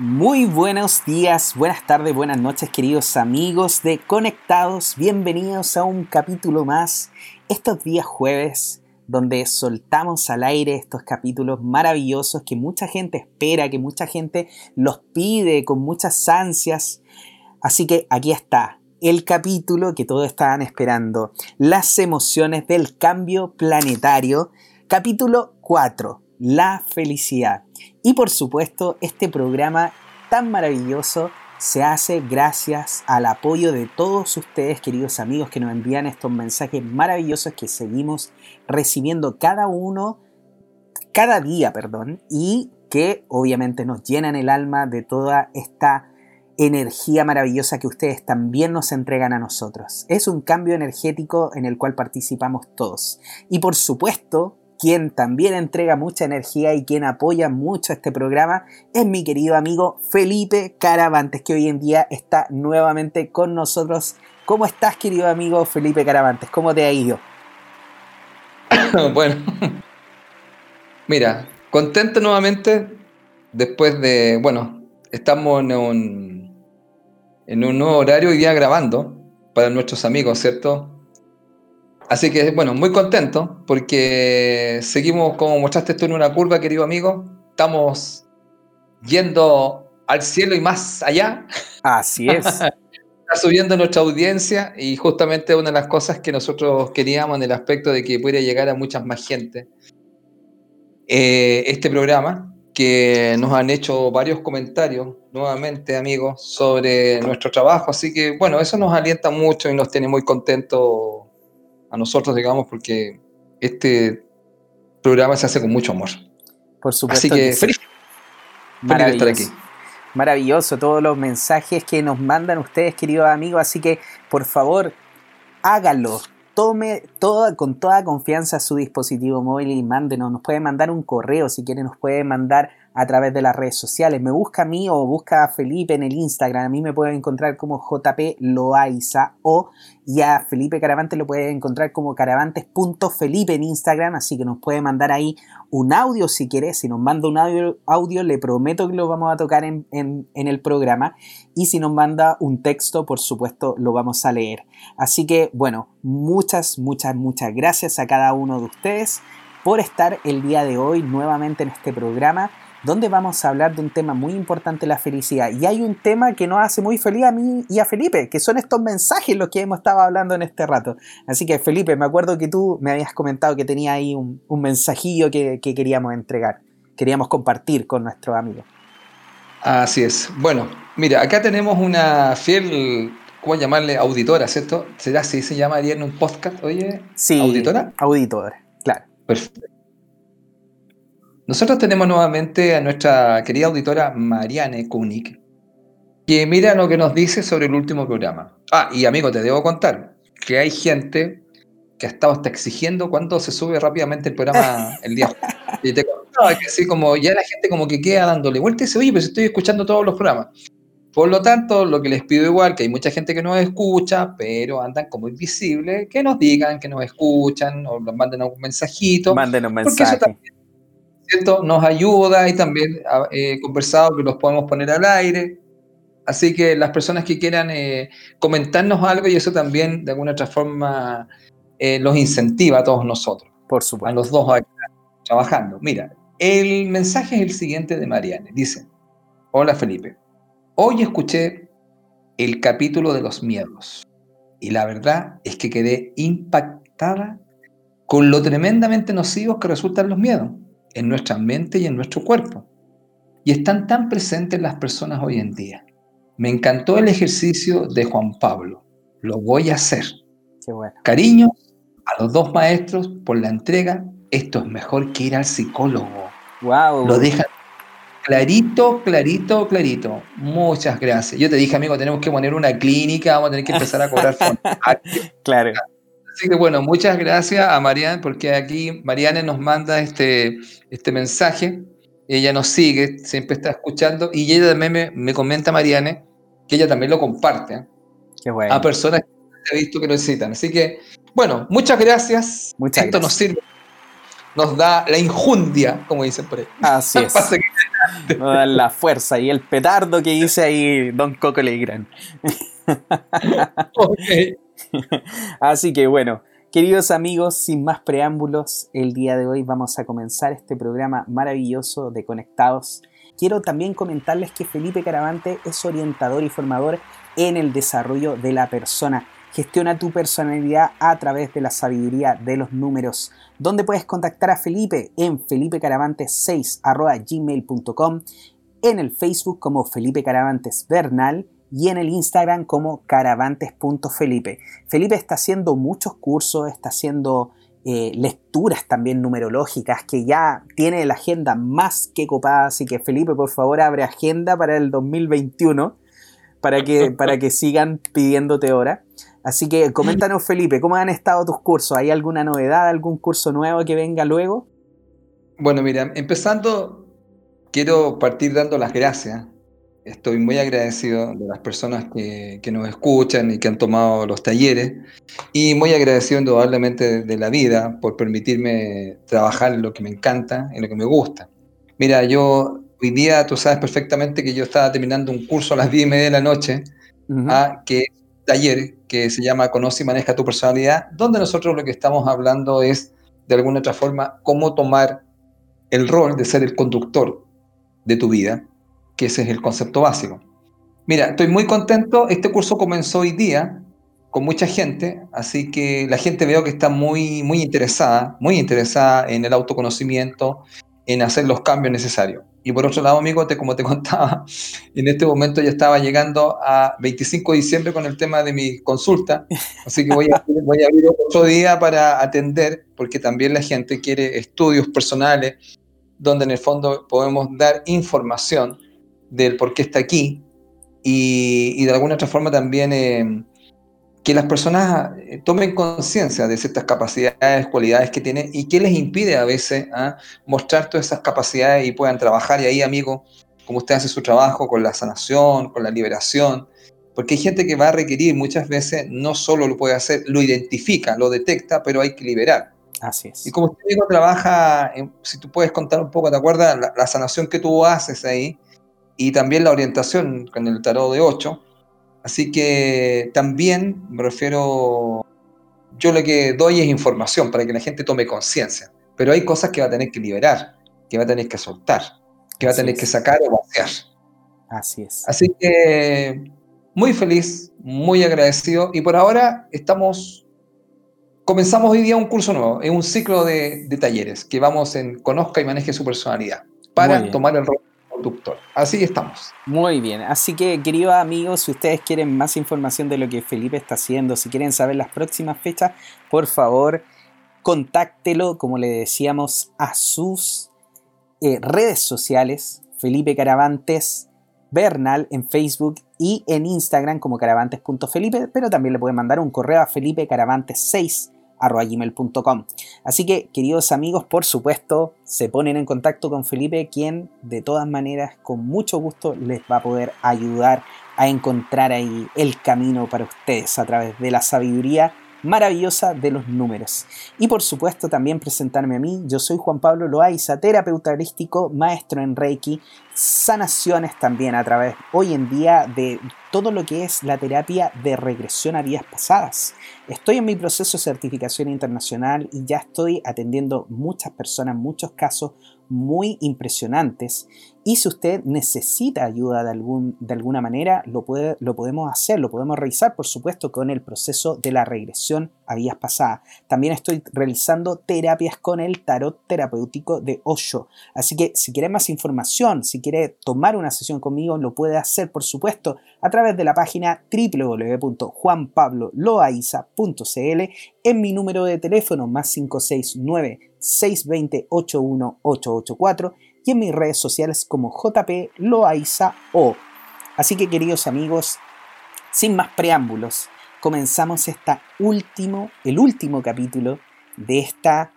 Muy buenos días, buenas tardes, buenas noches queridos amigos de Conectados. Bienvenidos a un capítulo más estos días jueves donde soltamos al aire estos capítulos maravillosos que mucha gente espera, que mucha gente los pide con muchas ansias. Así que aquí está el capítulo que todos estaban esperando, las emociones del cambio planetario, capítulo 4 la felicidad. Y por supuesto, este programa tan maravilloso se hace gracias al apoyo de todos ustedes, queridos amigos, que nos envían estos mensajes maravillosos que seguimos recibiendo cada uno, cada día, perdón, y que obviamente nos llenan el alma de toda esta energía maravillosa que ustedes también nos entregan a nosotros. Es un cambio energético en el cual participamos todos. Y por supuesto, quien también entrega mucha energía y quien apoya mucho este programa es mi querido amigo Felipe Caravantes, que hoy en día está nuevamente con nosotros. ¿Cómo estás, querido amigo Felipe Caravantes? ¿Cómo te ha ido? bueno, mira, contento nuevamente después de, bueno, estamos en un, en un nuevo horario hoy día grabando para nuestros amigos, ¿cierto? Así que, bueno, muy contento porque seguimos, como mostraste tú en una curva, querido amigo, estamos yendo al cielo y más allá. Así es. Está subiendo nuestra audiencia y justamente una de las cosas que nosotros queríamos en el aspecto de que pudiera llegar a muchas más gente. Eh, este programa, que nos han hecho varios comentarios nuevamente, amigos, sobre nuestro trabajo. Así que, bueno, eso nos alienta mucho y nos tiene muy contentos a nosotros, digamos, porque este programa se hace con mucho amor. Por supuesto. Así que, feliz, de estar aquí. Maravilloso todos los mensajes que nos mandan ustedes, queridos amigos. Así que, por favor, háganlo. Tome toda, con toda confianza su dispositivo móvil y mándenos. Nos puede mandar un correo si quiere, nos puede mandar a través de las redes sociales. Me busca a mí o busca a Felipe en el Instagram. A mí me puede encontrar como JP Loaiza o y a Felipe Caravante lo puede encontrar como caravantes.felipe en Instagram. Así que nos puede mandar ahí un audio si quiere. Si nos manda un audio, le prometo que lo vamos a tocar en, en el programa. Y si nos manda un texto, por supuesto, lo vamos a leer. Así que, bueno, muchas, muchas, muchas gracias a cada uno de ustedes por estar el día de hoy nuevamente en este programa donde vamos a hablar de un tema muy importante, la felicidad. Y hay un tema que nos hace muy feliz a mí y a Felipe, que son estos mensajes los que hemos estado hablando en este rato. Así que Felipe, me acuerdo que tú me habías comentado que tenía ahí un, mensajillo que, queríamos entregar, queríamos compartir con nuestros amigos. Así es. Bueno, mira, acá tenemos una fiel, ¿cómo llamarle? Auditora, ¿cierto? ¿Será así se llamaría en un podcast, oye? Sí. ¿Auditora? Auditora, claro. Perfecto. Nosotros tenemos nuevamente a nuestra querida auditora Mariane Kunik, que mira lo que nos dice sobre el último programa. Ah, y amigo, te debo contar que hay gente que ha estado hasta exigiendo cuándo se sube rápidamente el programa el día. Y te contaba que así como ya la gente como que queda dándole vuelta y dice, oye, pero estoy escuchando todos los programas. Por lo tanto, lo que les pido igual, que hay mucha gente que nos escucha, pero andan como invisibles, que nos digan que nos escuchan o nos manden algún mensajito. Manden un mensaje. Nos ayuda y también he eh, conversado que los podemos poner al aire. Así que las personas que quieran eh, comentarnos algo y eso también de alguna otra forma eh, los incentiva a todos nosotros. Por supuesto. A los dos trabajando. Mira, el mensaje es el siguiente de Mariane. Dice, hola Felipe, hoy escuché el capítulo de los miedos y la verdad es que quedé impactada con lo tremendamente nocivos que resultan los miedos en nuestra mente y en nuestro cuerpo. Y están tan presentes las personas hoy en día. Me encantó el ejercicio de Juan Pablo. Lo voy a hacer. Cariño a los dos maestros por la entrega. Esto es mejor que ir al psicólogo. Wow. Lo deja clarito, clarito, clarito. Muchas gracias. Yo te dije, amigo, tenemos que poner una clínica, vamos a tener que empezar a cobrar fondos. claro. Así que bueno, muchas gracias a Marianne, porque aquí Marianne nos manda este, este mensaje. Ella nos sigue, siempre está escuchando, y ella también me, comenta, Marianne, que ella también lo comparte ¿eh? Qué bueno. a personas que he visto que lo necesitan. Así que, bueno, muchas gracias. Muchas Esto nos sirve nos da la injundia, como dicen por ahí. Así es. nos da la fuerza y el petardo que dice ahí Don Coco Legrand. Así que bueno, queridos amigos, sin más preámbulos, el día de hoy vamos a comenzar este programa maravilloso de Conectados. Quiero también comentarles que Felipe Caravante es orientador y formador en el desarrollo de la persona. Gestiona tu personalidad a través de la sabiduría de los números. Donde puedes contactar a Felipe en felipecaravante6.gmail.com, en el Facebook como Felipe Caravantes Bernal y en el Instagram como caravantes.felipe. Felipe está haciendo muchos cursos, está haciendo eh, lecturas también numerológicas, que ya tiene la agenda más que copada, así que Felipe, por favor, abre agenda para el 2021 para que, para que sigan pidiéndote hora. Así que coméntanos, Felipe, ¿cómo han estado tus cursos? ¿Hay alguna novedad, algún curso nuevo que venga luego? Bueno, mira, empezando, quiero partir dando las gracias Estoy muy agradecido de las personas que, nos escuchan y que han tomado los talleres y muy agradecido indudablemente de, la vida por permitirme trabajar en lo que me encanta, en lo que me gusta. Mira, yo hoy día tú sabes perfectamente que yo estaba terminando un curso a las 10 y media de la noche, a, que taller que se llama Conoce y maneja tu personalidad, donde nosotros lo que estamos hablando es, de alguna otra forma, cómo tomar el rol de ser el conductor de tu vida que ese es el concepto básico. Mira, estoy muy contento. Este curso comenzó hoy día con mucha gente, así que la gente veo que está muy, muy interesada, muy interesada en el autoconocimiento, en hacer los cambios necesarios. Y por otro lado, amigo, te, como te contaba, en este momento ya estaba llegando a 25 de diciembre con el tema de mi consulta, así que voy a, voy a abrir otro día para atender, porque también la gente quiere estudios personales, donde en el fondo podemos dar información del por qué está aquí y, de alguna otra forma también eh, que las personas eh, tomen conciencia de ciertas capacidades, cualidades que tienen y qué les impide a veces ¿ah? mostrar todas esas capacidades y puedan trabajar. Y ahí, amigo, como usted hace su trabajo con la sanación, con la liberación, porque hay gente que va a requerir muchas veces, no solo lo puede hacer, lo identifica, lo detecta, pero hay que liberar. Así es. Y como usted trabaja, si tú puedes contar un poco, ¿te acuerdas? La, la, sanación que tú haces ahí, y también la orientación con el tarot de 8. Así que también me refiero, yo lo que doy es información para que la gente tome conciencia, pero hay cosas que va a tener que liberar, que va a tener que soltar, que va a tener que sacar o vaciar. Así es. Así que muy feliz, muy agradecido y por ahora estamos, comenzamos hoy día un curso nuevo, es un ciclo de, de talleres que vamos en Conozca y Maneje su Personalidad para tomar el rol Así estamos. Muy bien, así que queridos amigos, si ustedes quieren más información de lo que Felipe está haciendo, si quieren saber las próximas fechas, por favor, contáctelo, como le decíamos, a sus eh, redes sociales, Felipe Caravantes Bernal en Facebook y en Instagram como caravantes.felipe, pero también le pueden mandar un correo a felipecaravantes6 gmail.com. Así que, queridos amigos, por supuesto, se ponen en contacto con Felipe, quien de todas maneras, con mucho gusto, les va a poder ayudar a encontrar ahí el camino para ustedes a través de la sabiduría maravillosa de los números. Y por supuesto también presentarme a mí, yo soy Juan Pablo Loaiza, terapeuta holístico, maestro en Reiki, sanaciones también a través hoy en día de todo lo que es la terapia de regresión a vidas pasadas. Estoy en mi proceso de certificación internacional y ya estoy atendiendo muchas personas, muchos casos muy impresionantes. Y si usted necesita ayuda de, algún, de alguna manera, lo, puede, lo podemos hacer, lo podemos revisar, por supuesto, con el proceso de la regresión a vías pasadas. También estoy realizando terapias con el tarot terapéutico de Osho. Así que si quiere más información, si quiere tomar una sesión conmigo, lo puede hacer, por supuesto, a través de la página www.juanpabloloaiza.cl en mi número de teléfono más 569 620 81884 y en mis redes sociales como JP Loaiza O. Así que queridos amigos, sin más preámbulos, comenzamos esta último, el último capítulo de esta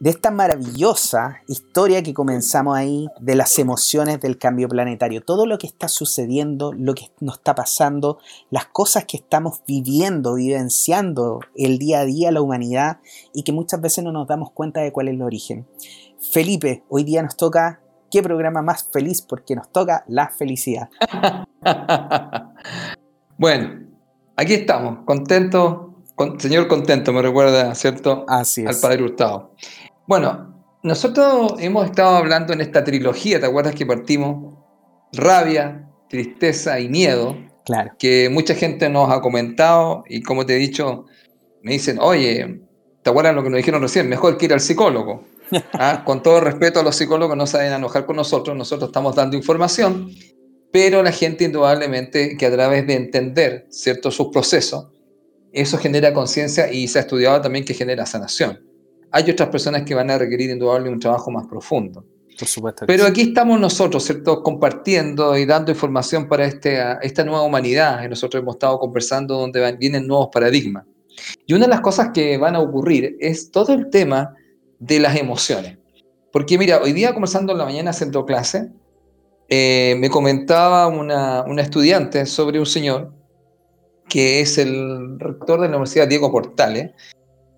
de esta maravillosa historia que comenzamos ahí, de las emociones del cambio planetario, todo lo que está sucediendo, lo que nos está pasando, las cosas que estamos viviendo, vivenciando el día a día la humanidad y que muchas veces no nos damos cuenta de cuál es el origen. Felipe, hoy día nos toca, ¿qué programa más feliz? Porque nos toca la felicidad. bueno, aquí estamos, contentos señor contento me recuerda, ¿cierto? Así Al Padre Hurtado. Bueno, nosotros hemos estado hablando en esta trilogía, ¿te acuerdas que partimos? Rabia, tristeza y miedo. Claro. Que mucha gente nos ha comentado y como te he dicho, me dicen, oye, ¿te acuerdas lo que nos dijeron recién? Mejor que ir al psicólogo. ¿Ah? Con todo respeto a los psicólogos, no saben enojar con nosotros, nosotros estamos dando información, pero la gente indudablemente que a través de entender cierto sus procesos, eso genera conciencia y se ha estudiado también que genera sanación. Hay otras personas que van a requerir indudablemente un trabajo más profundo. Por supuesto. Pero aquí estamos nosotros, ¿cierto? Compartiendo y dando información para este, esta nueva humanidad que nosotros hemos estado conversando donde vienen nuevos paradigmas. Y una de las cosas que van a ocurrir es todo el tema de las emociones. Porque mira, hoy día conversando en la mañana haciendo clase, eh, me comentaba una, una estudiante sobre un señor que es el rector de la Universidad Diego Portales,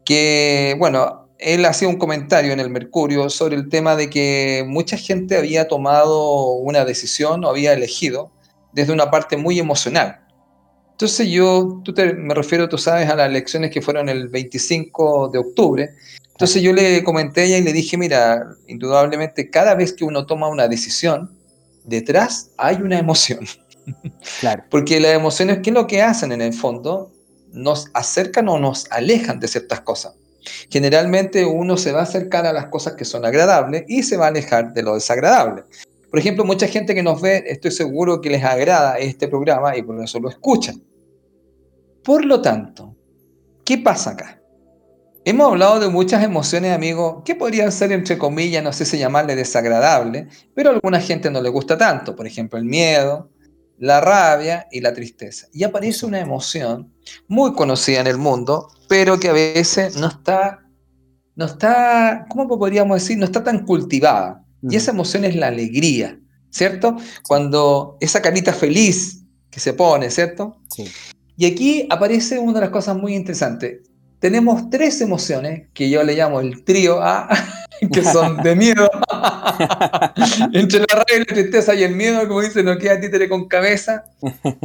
que, bueno, él hacía un comentario en el Mercurio sobre el tema de que mucha gente había tomado una decisión o había elegido desde una parte muy emocional. Entonces yo, tú me refiero, tú sabes, a las elecciones que fueron el 25 de octubre. Entonces yo le comenté a ella y le dije, mira, indudablemente cada vez que uno toma una decisión, detrás hay una emoción. Claro. Porque las emociones, ¿qué es lo que hacen en el fondo? Nos acercan o nos alejan de ciertas cosas. Generalmente uno se va a acercar a las cosas que son agradables y se va a alejar de lo desagradable. Por ejemplo, mucha gente que nos ve, estoy seguro que les agrada este programa y por eso lo escuchan. Por lo tanto, ¿qué pasa acá? Hemos hablado de muchas emociones, amigos, que podrían ser, entre comillas, no sé si llamarle desagradable, pero a alguna gente no le gusta tanto. Por ejemplo, el miedo, la rabia y la tristeza. Y aparece una emoción muy conocida en el mundo, pero que a veces no está, no está, ¿cómo podríamos decir? No está tan cultivada. Y esa emoción es la alegría, ¿cierto? Cuando esa carita feliz que se pone, ¿cierto? Sí. Y aquí aparece una de las cosas muy interesantes. Tenemos tres emociones que yo le llamo el trío A. que son de miedo. Entre la rabia la tristeza y el miedo, como dice, no queda títere con cabeza.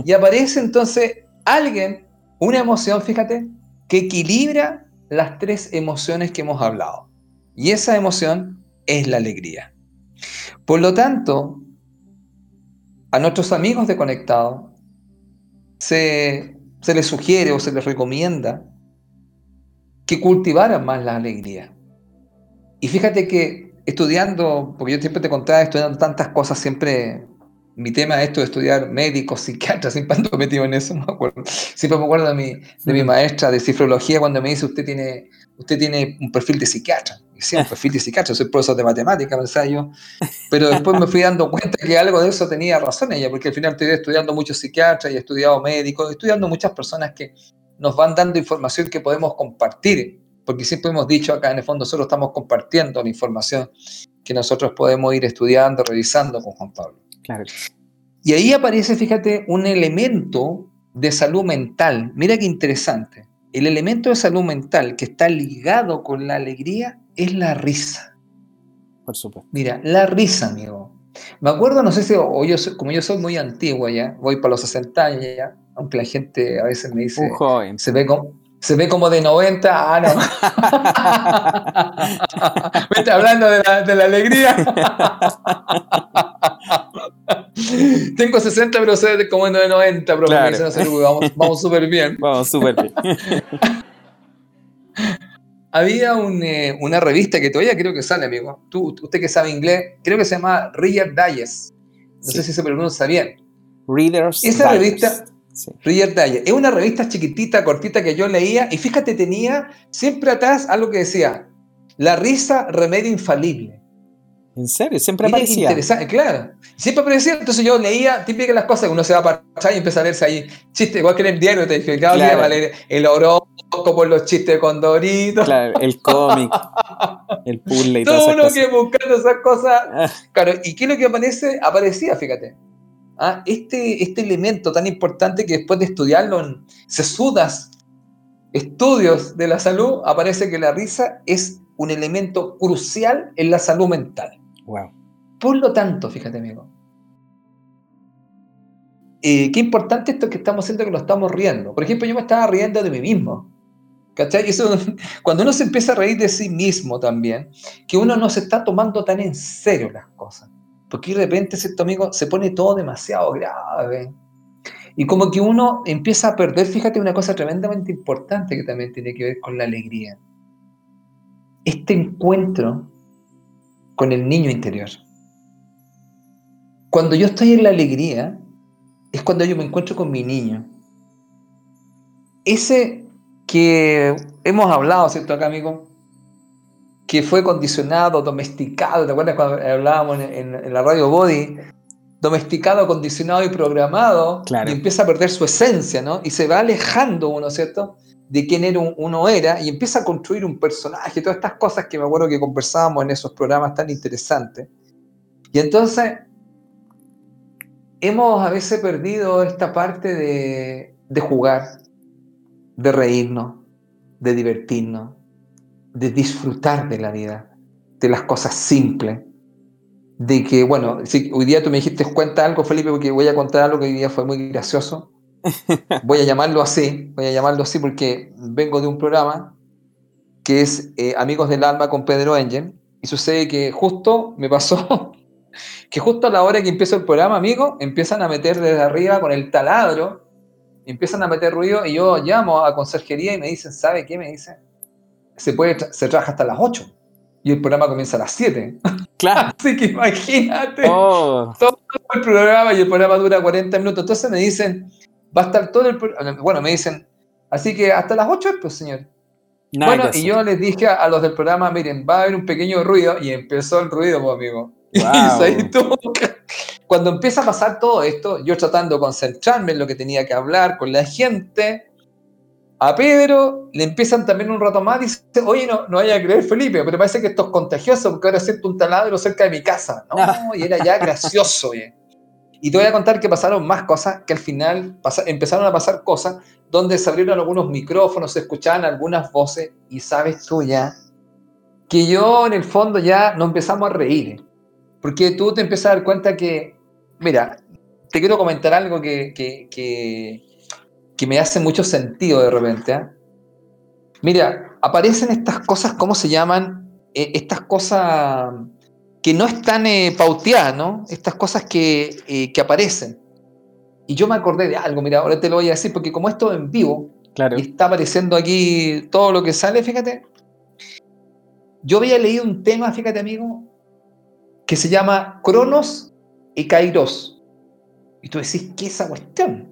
Y aparece entonces alguien, una emoción, fíjate, que equilibra las tres emociones que hemos hablado. Y esa emoción es la alegría. Por lo tanto, a nuestros amigos de Conectado se, se les sugiere o se les recomienda que cultivaran más la alegría y fíjate que estudiando, porque yo siempre te contaba, estudiando tantas cosas, siempre mi tema es esto de estudiar médicos, psiquiatras, siempre ando metido en eso, me acuerdo. Siempre me acuerdo de mi, de mi maestra de cifrología cuando me dice, usted tiene, usted tiene un perfil de psiquiatra. Y sí, un perfil de psiquiatra, soy profesor de matemáticas, pensaba yo. Pero después me fui dando cuenta que algo de eso tenía razón ella, porque al final estoy estudiando muchos psiquiatras y he estudiado médicos, estudiando muchas personas que nos van dando información que podemos compartir porque siempre hemos dicho acá en el fondo, nosotros estamos compartiendo la información que nosotros podemos ir estudiando, revisando con Juan Pablo. Claro. Y ahí aparece, fíjate, un elemento de salud mental. Mira qué interesante. El elemento de salud mental que está ligado con la alegría es la risa. Por supuesto. Mira, la risa, amigo. Me acuerdo, no sé si, o yo, como yo soy muy antiguo ya, voy para los 60 años ya, aunque la gente a veces me dice, se ve como, se ve como de 90. Ah, no. Me está hablando de la, de la alegría. Tengo 60, pero se ve como de 90, pero claro. vamos, vamos súper bien. Vamos súper bien. Había un, eh, una revista que todavía creo que sale, amigo. Tú, usted que sabe inglés, creo que se llama Reader Digest. No sí. sé si se pronuncia bien. Readers Esa revista Sí. Es una revista chiquitita, cortita que yo leía y fíjate, tenía siempre atrás algo que decía, la risa remedio infalible. ¿En serio? Siempre aparecía. Interesante, claro. Siempre aparecía, entonces yo leía, típica las cosas, uno se va para atrás y empieza a leerse ahí, chiste, igual que en el diario te dije, claro. día va a leer el horóscopo, como los chistes de Condorito. Claro, el cómic, el puzzle y todo todas uno esas que cosas. buscando esas cosas. Ah, Claro, ¿y qué es lo que aparece? Aparecía, fíjate. Ah, este, este elemento tan importante que después de estudiarlo en sesudas estudios de la salud, aparece que la risa es un elemento crucial en la salud mental. wow. Por lo tanto, fíjate, amigo, eh, qué importante esto que estamos haciendo que nos estamos riendo. Por ejemplo, yo me estaba riendo de mí mismo. ¿Cachai? Eso, cuando uno se empieza a reír de sí mismo también, que uno no se está tomando tan en serio las cosas. Porque de repente, ¿cierto, amigo? Se pone todo demasiado grave. Y como que uno empieza a perder, fíjate, una cosa tremendamente importante que también tiene que ver con la alegría. Este encuentro con el niño interior. Cuando yo estoy en la alegría, es cuando yo me encuentro con mi niño. Ese que hemos hablado, ¿cierto, acá, amigo? Que fue condicionado, domesticado, ¿te acuerdas cuando hablábamos en, en- en la radio Body? Domesticado, condicionado y programado, Claro. y empieza a perder su esencia, ¿no? Y se va alejando uno, ¿cierto? De quién era un- uno era, y empieza a construir un personaje, todas estas cosas que me acuerdo que conversábamos en esos programas tan interesantes. Y entonces, hemos a veces perdido esta parte de, de jugar, de reírnos, de divertirnos, de disfrutar de la vida, de las cosas simples. De que, bueno, si hoy día tú me dijiste cuenta algo, Felipe, porque voy a contar algo que hoy día fue muy gracioso. Voy a llamarlo así, voy a llamarlo así porque vengo de un programa que es eh, Amigos del Alma con Pedro Engel, y sucede que justo me pasó que justo a la hora que empieza el programa, amigo, empiezan a meter desde arriba con el taladro, empiezan a meter ruido y yo llamo a conserjería y me dicen, ¿sabe qué? Me dicen, se, puede tra- se trabaja hasta las 8 y el programa comienza a las 7. Claro. Así que imagínate, Oh, el programa y el programa dura 40 minutos. Entonces me dicen, va a estar todo el programa, bueno, me dicen, así que hasta las 8, pues señor. nada bueno, y yo les dije a, los del programa, miren, va a haber un pequeño ruido y empezó el ruido, pues, amigo. Wow. cuando empieza a pasar todo esto, yo tratando de concentrarme en lo que tenía que hablar con la gente, a Pedro le empiezan también un rato más y dice, oye, no, no vaya a creer Felipe, pero parece que esto es contagioso porque ahora siento un taladro cerca de mi casa. No, y era ya gracioso. oye. Y te voy a contar que pasaron más cosas, que al final pasa- empezaron a pasar cosas donde se abrieron algunos micrófonos, se escuchaban algunas voces y sabes tú ya que yo en el fondo ya no empezamos a reír. Porque tú te empiezas a dar cuenta que, mira, te quiero comentar algo que, que, que, que me hace mucho sentido de repente. ¿ah? Mira, aparecen estas cosas, ¿cómo se llaman? Eh, estas cosas que no están eh, pauteadas, ¿no? Estas cosas que, eh, que aparecen. Y yo me acordé de algo, mira, ahora te lo voy a decir, porque como esto es en vivo, Claro. y está apareciendo aquí todo lo que sale, fíjate. Yo había leído un tema, fíjate amigo, que se llama Cronos y Kairos. Y tú decís, ¿qué es esa cuestión?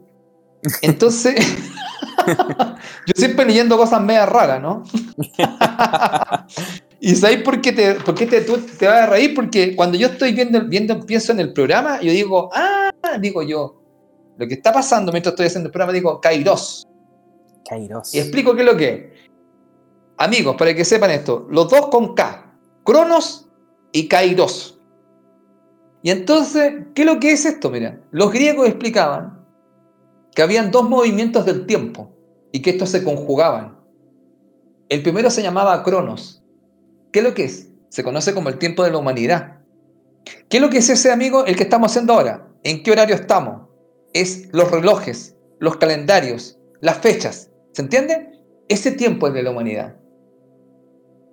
Entonces, yo siempre leyendo cosas media raras, ¿no? ¿Y sabéis por qué, te, por qué te, tú te vas a reír? Porque cuando yo estoy viendo, viendo, pienso en el programa, yo digo, ah, digo yo, lo que está pasando mientras estoy haciendo el programa, digo, Kairos. Kairos. Y explico qué es lo que es. Amigos, para que sepan esto, los dos con K, Cronos y Kairos. Y entonces, ¿qué es lo que es esto? Mira, los griegos explicaban que habían dos movimientos del tiempo y que estos se conjugaban. El primero se llamaba Cronos. ¿Qué es lo que es? Se conoce como el tiempo de la humanidad. ¿Qué es lo que es ese amigo? El que estamos haciendo ahora. ¿En qué horario estamos? Es los relojes, los calendarios, las fechas. ¿Se entiende? Ese tiempo es de la humanidad.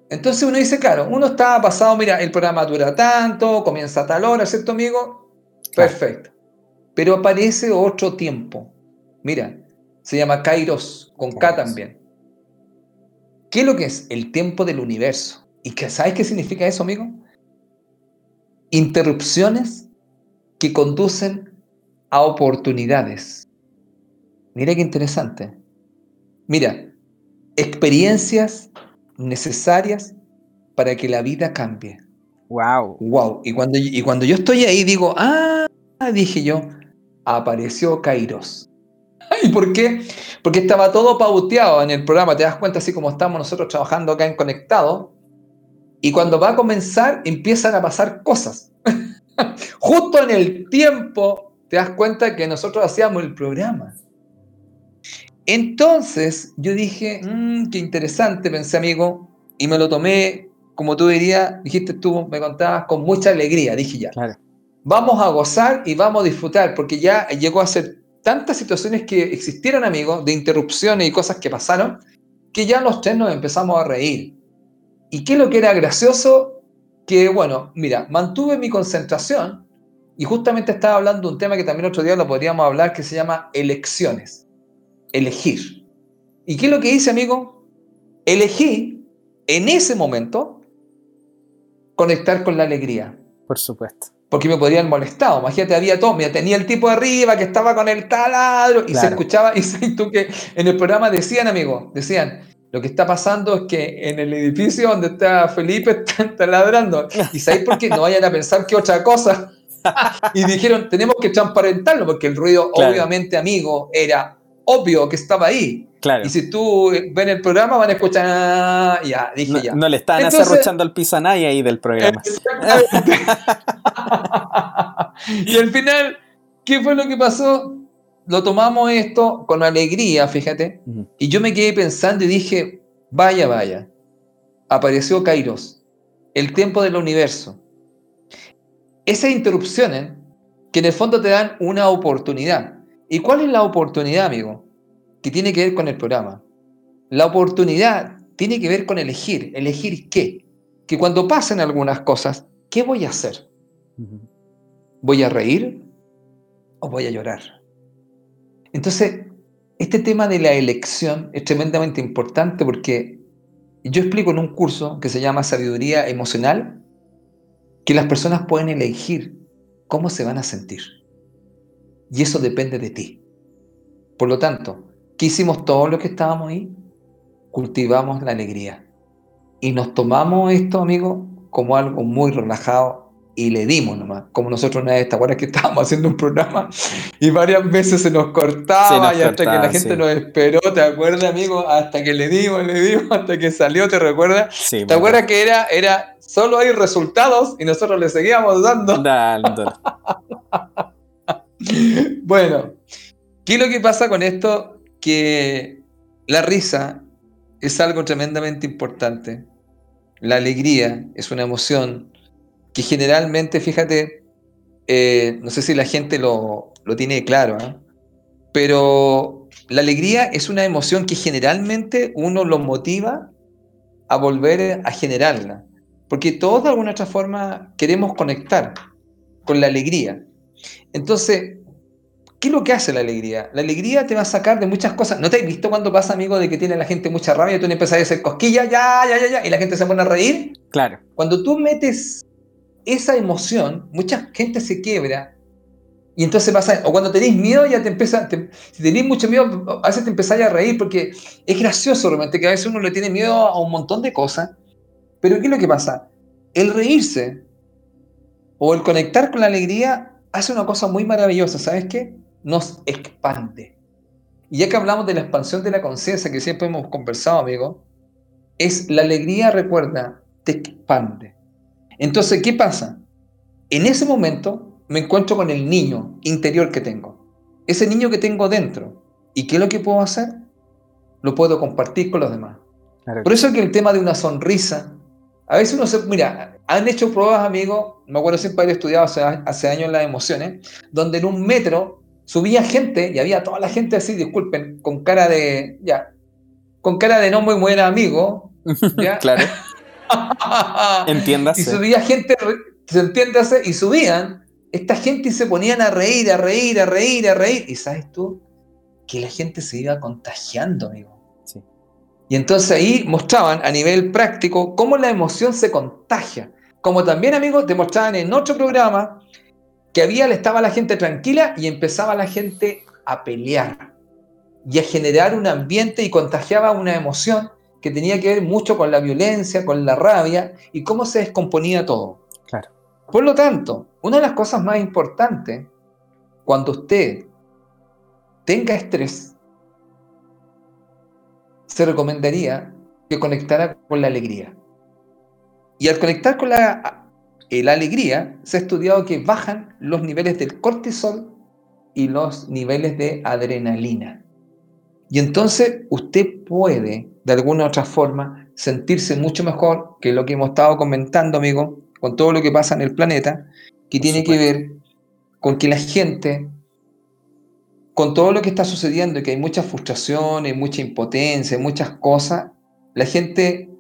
Entonces uno dice, claro, uno está pasado, mira, el programa dura tanto, comienza a tal hora, ¿cierto, amigo? Perfecto. Pero aparece otro tiempo. Mira, se llama Kairos, con K también. ¿Qué es lo que es? El tiempo del universo. ¿Y que, sabes qué significa eso, amigo? Interrupciones que conducen a oportunidades. Mira qué interesante. Mira, experiencias necesarias para que la vida cambie. Wow. Wow. Y cuando, y cuando yo estoy ahí digo, ah, dije yo, apareció Kairos. ¿Y por qué? Porque estaba todo pauteado en el programa, te das cuenta así como estamos nosotros trabajando acá en Conectado, y cuando va a comenzar empiezan a pasar cosas. Justo en el tiempo te das cuenta que nosotros hacíamos el programa. Entonces yo dije, mmm, qué interesante, pensé amigo, y me lo tomé, como tú dirías, dijiste tú, me contabas, con mucha alegría. Dije ya, vamos a gozar y vamos a disfrutar, porque ya llegó a ser tantas situaciones que existieron, amigos, de interrupciones y cosas que pasaron, que ya los tres nos empezamos a reír. ¿Y qué es lo que era gracioso? Que, bueno, mira, mantuve mi concentración y justamente estaba hablando de un tema que también otro día lo podríamos hablar, que se llama elecciones elegir. ¿Y qué es lo que hice, amigo? Elegí en ese momento conectar con la alegría. Por supuesto. Porque me podrían molestar. Imagínate, había todo. Mira, tenía el tipo arriba que estaba con el taladro y se escuchaba. Y tú que en el programa decían, amigo, decían, lo que está pasando es que en el edificio donde está Felipe están taladrando. ¿Y sabéis por qué? No vayan a pensar que otra cosa. y dijeron, tenemos que transparentarlo, porque el ruido, obviamente, amigo, era obvio que estaba ahí. Claro. Y si tú ves el programa, van a escuchar. Ah, ya, dije no, ya. No le estaban acerrochando al piso a nadie ahí del programa. y al final, ¿qué fue lo que pasó? Lo tomamos esto con alegría, fíjate. Y yo me quedé pensando y dije: vaya, vaya. Apareció Kairos, el tiempo del universo. Esas interrupciones que en el fondo te dan una oportunidad. ¿Y cuál es la oportunidad, amigo? Que tiene que ver con el programa. La oportunidad tiene que ver con elegir. ¿Elegir qué? Que cuando pasen algunas cosas, ¿qué voy a hacer? ¿Voy a reír o voy a llorar? Entonces, este tema de la elección es tremendamente importante porque yo explico en un curso que se llama Sabiduría Emocional que las personas pueden elegir cómo se van a sentir. Y eso depende de ti. Por lo tanto, ¿qué hicimos todos los que estábamos ahí? Cultivamos la alegría. Y nos tomamos esto, amigos, como algo muy relajado y le dimos nomás. Como nosotros una vez, ¿te acuerdas que estábamos haciendo un programa y varias veces se nos cortaba y hasta que la gente nos esperó, ¿te acuerdas, amigo? Hasta que le dimos, le dimos, hasta que salió, ¿te recuerdas? Sí, ¿Te acuerdas que era, era solo hay resultados y nosotros le seguíamos dando? Dando. bueno, ¿qué es lo que pasa con esto? Que la risa es algo tremendamente importante. La alegría es una emoción que generalmente, fíjate, eh, no sé si la gente lo, tiene claro, ¿eh? pero la alegría es una emoción que generalmente uno lo motiva a volver a generarla. Porque todos de alguna otra forma queremos conectar con la alegría. Entonces, ¿qué es lo que hace la alegría? La alegría te va a sacar de muchas cosas. ¿No te has visto cuando pasa, amigo, de que tiene la gente mucha rabia y tú le empiezas a hacer cosquillas, ya, ya, ya, ya, y la gente se pone a reír? Claro. Cuando tú metes esa emoción, mucha gente se quiebra. Y entonces pasa, o cuando tenés miedo, ya te empieza, si tenés mucho miedo, a veces te empezás a reír porque es gracioso realmente que a veces uno le tiene miedo a un montón de cosas. Pero ¿qué es lo que pasa? El reírse o el conectar con la alegría hace una cosa muy maravillosa, ¿sabes qué? Nos expande. Y ya que hablamos de la expansión de la conciencia, que siempre hemos conversado, amigo, es la alegría, recuerda, te expande. Entonces, ¿qué pasa? En ese momento me encuentro con el niño interior que tengo. Ese niño que tengo dentro. ¿Y qué es lo que puedo hacer? Lo puedo compartir con los demás. Por eso es que el tema de una sonrisa, a veces uno se, mira, han hecho pruebas, amigos, me acuerdo siempre haber estudiado hace, hace años las emociones, donde en un metro subía gente y había toda la gente así, disculpen, con cara de, ya, con cara de no muy buen amigo, ¿ya? claro. Entiéndase. Y subía gente, se entiéndase, y subían, esta gente se ponían a reír, a reír, a reír, a reír, y sabes tú, que la gente se iba contagiando, amigo. Y entonces ahí mostraban a nivel práctico cómo la emoción se contagia. Como también, amigos, demostraban en otro programa que había, estaba la gente tranquila y empezaba la gente a pelear y a generar un ambiente y contagiaba una emoción que tenía que ver mucho con la violencia, con la rabia y cómo se descomponía todo. Claro. Por lo tanto, una de las cosas más importantes cuando usted tenga estrés se recomendaría que conectara con la alegría. Y al conectar con la, la alegría, se ha estudiado que bajan los niveles del cortisol y los niveles de adrenalina. Y entonces usted puede, de alguna u otra forma, sentirse mucho mejor que lo que hemos estado comentando, amigo, con todo lo que pasa en el planeta, que tiene que ver con que la gente, con todo lo que está sucediendo y que hay mucha frustración, hay mucha impotencia, muchas cosas, la gente,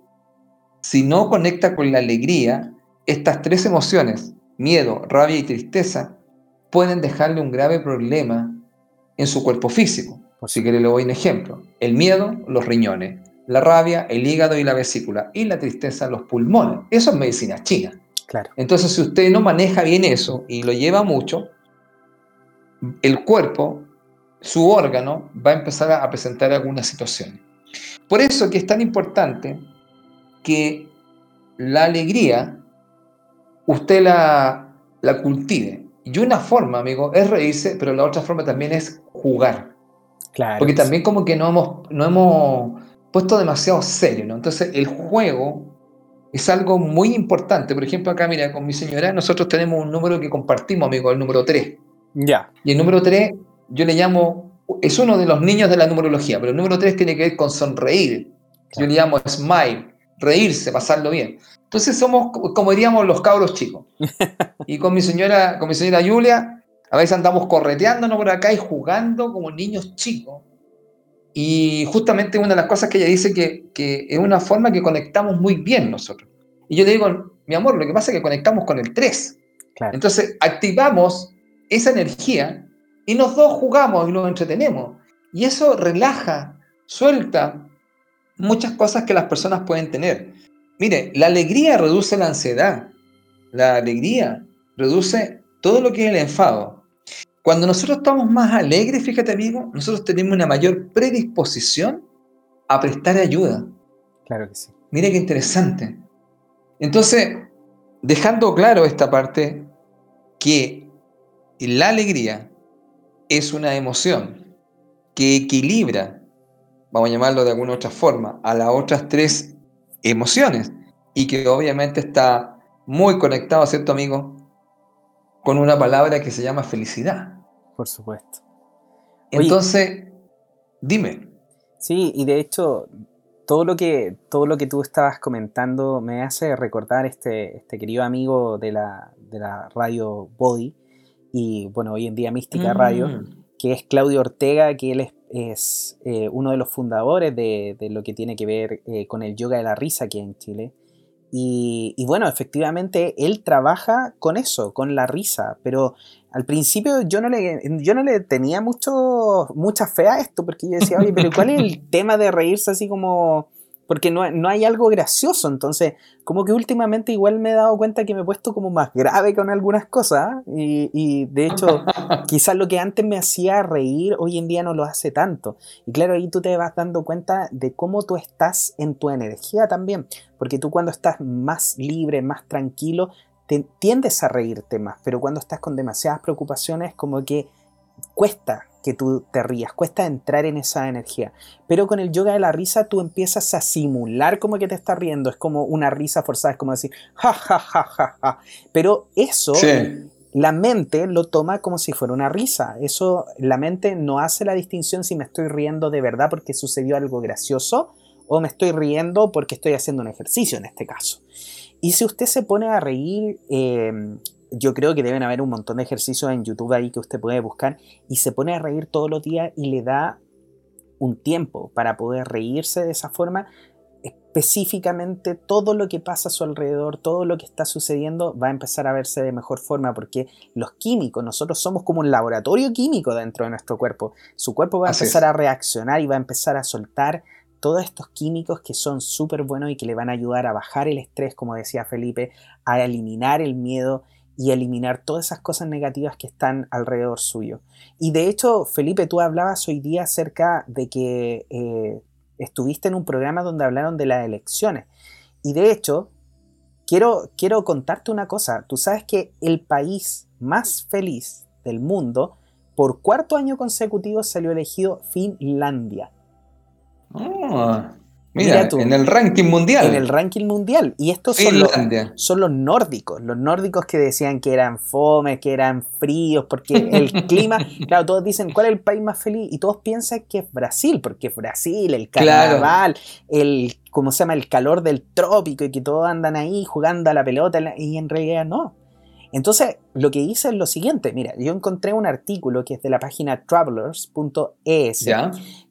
si no conecta con la alegría, estas tres emociones, miedo, rabia y tristeza, pueden dejarle un grave problema en su cuerpo físico. Si quiere le doy un ejemplo. El miedo, los riñones. La rabia, el hígado y la vesícula. Y la tristeza, los pulmones. Eso es medicina china. Claro. Entonces, si usted no maneja bien eso y lo lleva mucho, el cuerpo, su órgano, va a empezar a presentar algunas situaciones. Por eso que es tan importante que la alegría usted la, la cultive. Y una forma, amigo, es reírse, pero la otra forma también es jugar. Claro. Porque también como que no hemos, no hemos puesto demasiado serio, ¿no? Entonces el juego es algo muy importante. Por ejemplo, acá, mira, con mi señora, nosotros tenemos un número que compartimos, amigo, el número 3. Ya. Y el número 3, yo le llamo, es uno de los niños de la numerología, pero el número 3 tiene que ver con sonreír. Yo le llamo smile, reírse, pasarlo bien. Entonces somos, como diríamos, los cabros chicos. Y con mi señora, con mi señora Julia, a veces andamos correteándonos por acá y jugando como niños chicos. Y justamente una de las cosas que ella dice que, que es una forma que conectamos muy bien nosotros. Y yo le digo, mi amor, lo que pasa es que conectamos con el 3. Entonces activamos esa energía y los dos jugamos y nos entretenemos. Y eso relaja, suelta muchas cosas que las personas pueden tener. Mire, la alegría reduce la ansiedad. La alegría reduce todo lo que es el enfado. Cuando nosotros estamos más alegres, fíjate amigo, nosotros tenemos una mayor predisposición a prestar ayuda. Claro que sí. Mire qué interesante. Entonces, dejando claro esta parte, que la alegría es una emoción que equilibra, vamos a llamarlo de alguna otra forma, a las otras tres emociones y que obviamente está muy conectado, ¿cierto amigo? Con una palabra que se llama felicidad. Por supuesto. Entonces, dime. Sí, y de hecho, todo lo que, todo lo que tú estabas comentando me hace recordar este, este querido amigo de la, de la radio Body y, bueno, hoy en día Mística Radio, mm. que es Claudio Ortega, que él es es eh, uno de los fundadores de, lo que tiene que ver eh, con el yoga de la risa aquí en Chile. Y, bueno, efectivamente él trabaja con eso, con la risa, pero al principio yo no le, yo no le tenía mucho, mucha fe a esto, porque yo decía, oye, pero ¿cuál es el tema de reírse así como porque no, hay algo gracioso. Entonces, como que últimamente igual me he dado cuenta que me he puesto como más grave con algunas cosas. Y, y de hecho, quizás lo que antes me hacía reír, hoy en día no lo hace tanto. Y claro, ahí tú te vas dando cuenta de cómo tú estás en tu energía también. Porque tú cuando estás más libre, más tranquilo, te, tiendes a reírte más. Pero cuando estás con demasiadas preocupaciones, como que cuesta que tú te rías, cuesta entrar en esa energía. Pero con el yoga de la risa tú empiezas a simular como que te estás riendo, es como una risa forzada, es como decir, ja, ja, ja, ja, ja. Pero eso, la mente lo toma como si fuera una risa. Eso, la mente no hace la distinción si me estoy riendo de verdad porque sucedió algo gracioso o me estoy riendo porque estoy haciendo un ejercicio en este caso. Y si usted se pone a reír eh, yo creo que deben haber un montón de ejercicios en YouTube ahí que usted puede buscar y se pone a reír todos los días y le da un tiempo para poder reírse de esa forma. Específicamente todo lo que pasa a su alrededor, todo lo que está sucediendo va a empezar a verse de mejor forma porque los químicos, nosotros somos como un laboratorio químico dentro de nuestro cuerpo. Su cuerpo va a empezar a reaccionar y va a empezar a soltar todos estos químicos que son súper buenos y que le van a ayudar a bajar el estrés, como decía Felipe, a eliminar el miedo y eliminar todas esas cosas negativas que están alrededor suyo. Y de hecho, Felipe, tú hablabas hoy día acerca de que eh, estuviste en un programa donde hablaron de las elecciones. Y de hecho, quiero, quiero contarte una cosa. Tú sabes que el país más feliz del mundo, por cuarto año consecutivo, salió elegido Finlandia. Ah, mira, en el ranking mundial. En el ranking mundial. Y estos son los, son los, nórdicos. Los nórdicos que decían que eran fome, que eran fríos, porque el clima. claro, todos dicen, ¿cuál es el país más feliz? Y todos piensan que es Brasil, porque es Brasil, el carnaval, el. ¿Cómo se llama? El calor del trópico y que todos andan ahí jugando a la pelota. Y en realidad no. Entonces, lo que hice es lo siguiente. Mira, yo encontré un artículo que es de la página travelers.es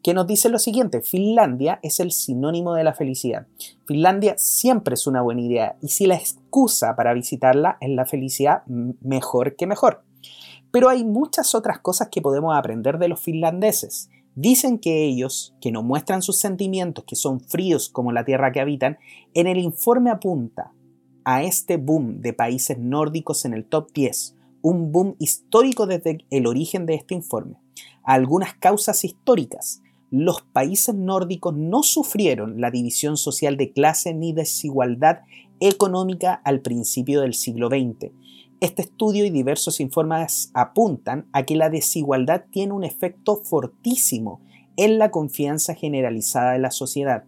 que nos dice lo siguiente. Finlandia es el sinónimo de la felicidad. Finlandia siempre es una buena idea y si la excusa para visitarla es la felicidad, mejor que mejor. Pero hay muchas otras cosas que podemos aprender de los finlandeses. Dicen que ellos, que no muestran sus sentimientos, que son fríos como la tierra que habitan, en el informe apunta a este boom de países nórdicos en el top 10, un boom histórico desde el origen de este informe. Algunas causas históricas. Los países nórdicos no sufrieron la división social de clase ni desigualdad económica al principio del siglo XX. Este estudio y diversos informes apuntan a que la desigualdad tiene un efecto fortísimo en la confianza generalizada de la sociedad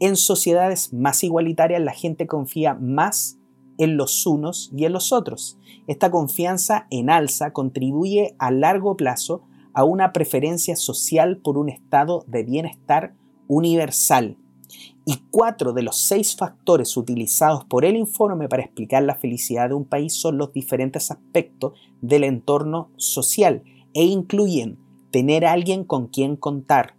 en sociedades más igualitarias la gente confía más en los unos y en los otros. Esta confianza en alza contribuye a largo plazo a una preferencia social por un estado de bienestar universal. Y cuatro de los seis factores utilizados por el informe para explicar la felicidad de un país son los diferentes aspectos del entorno social e incluyen tener alguien con quien contar,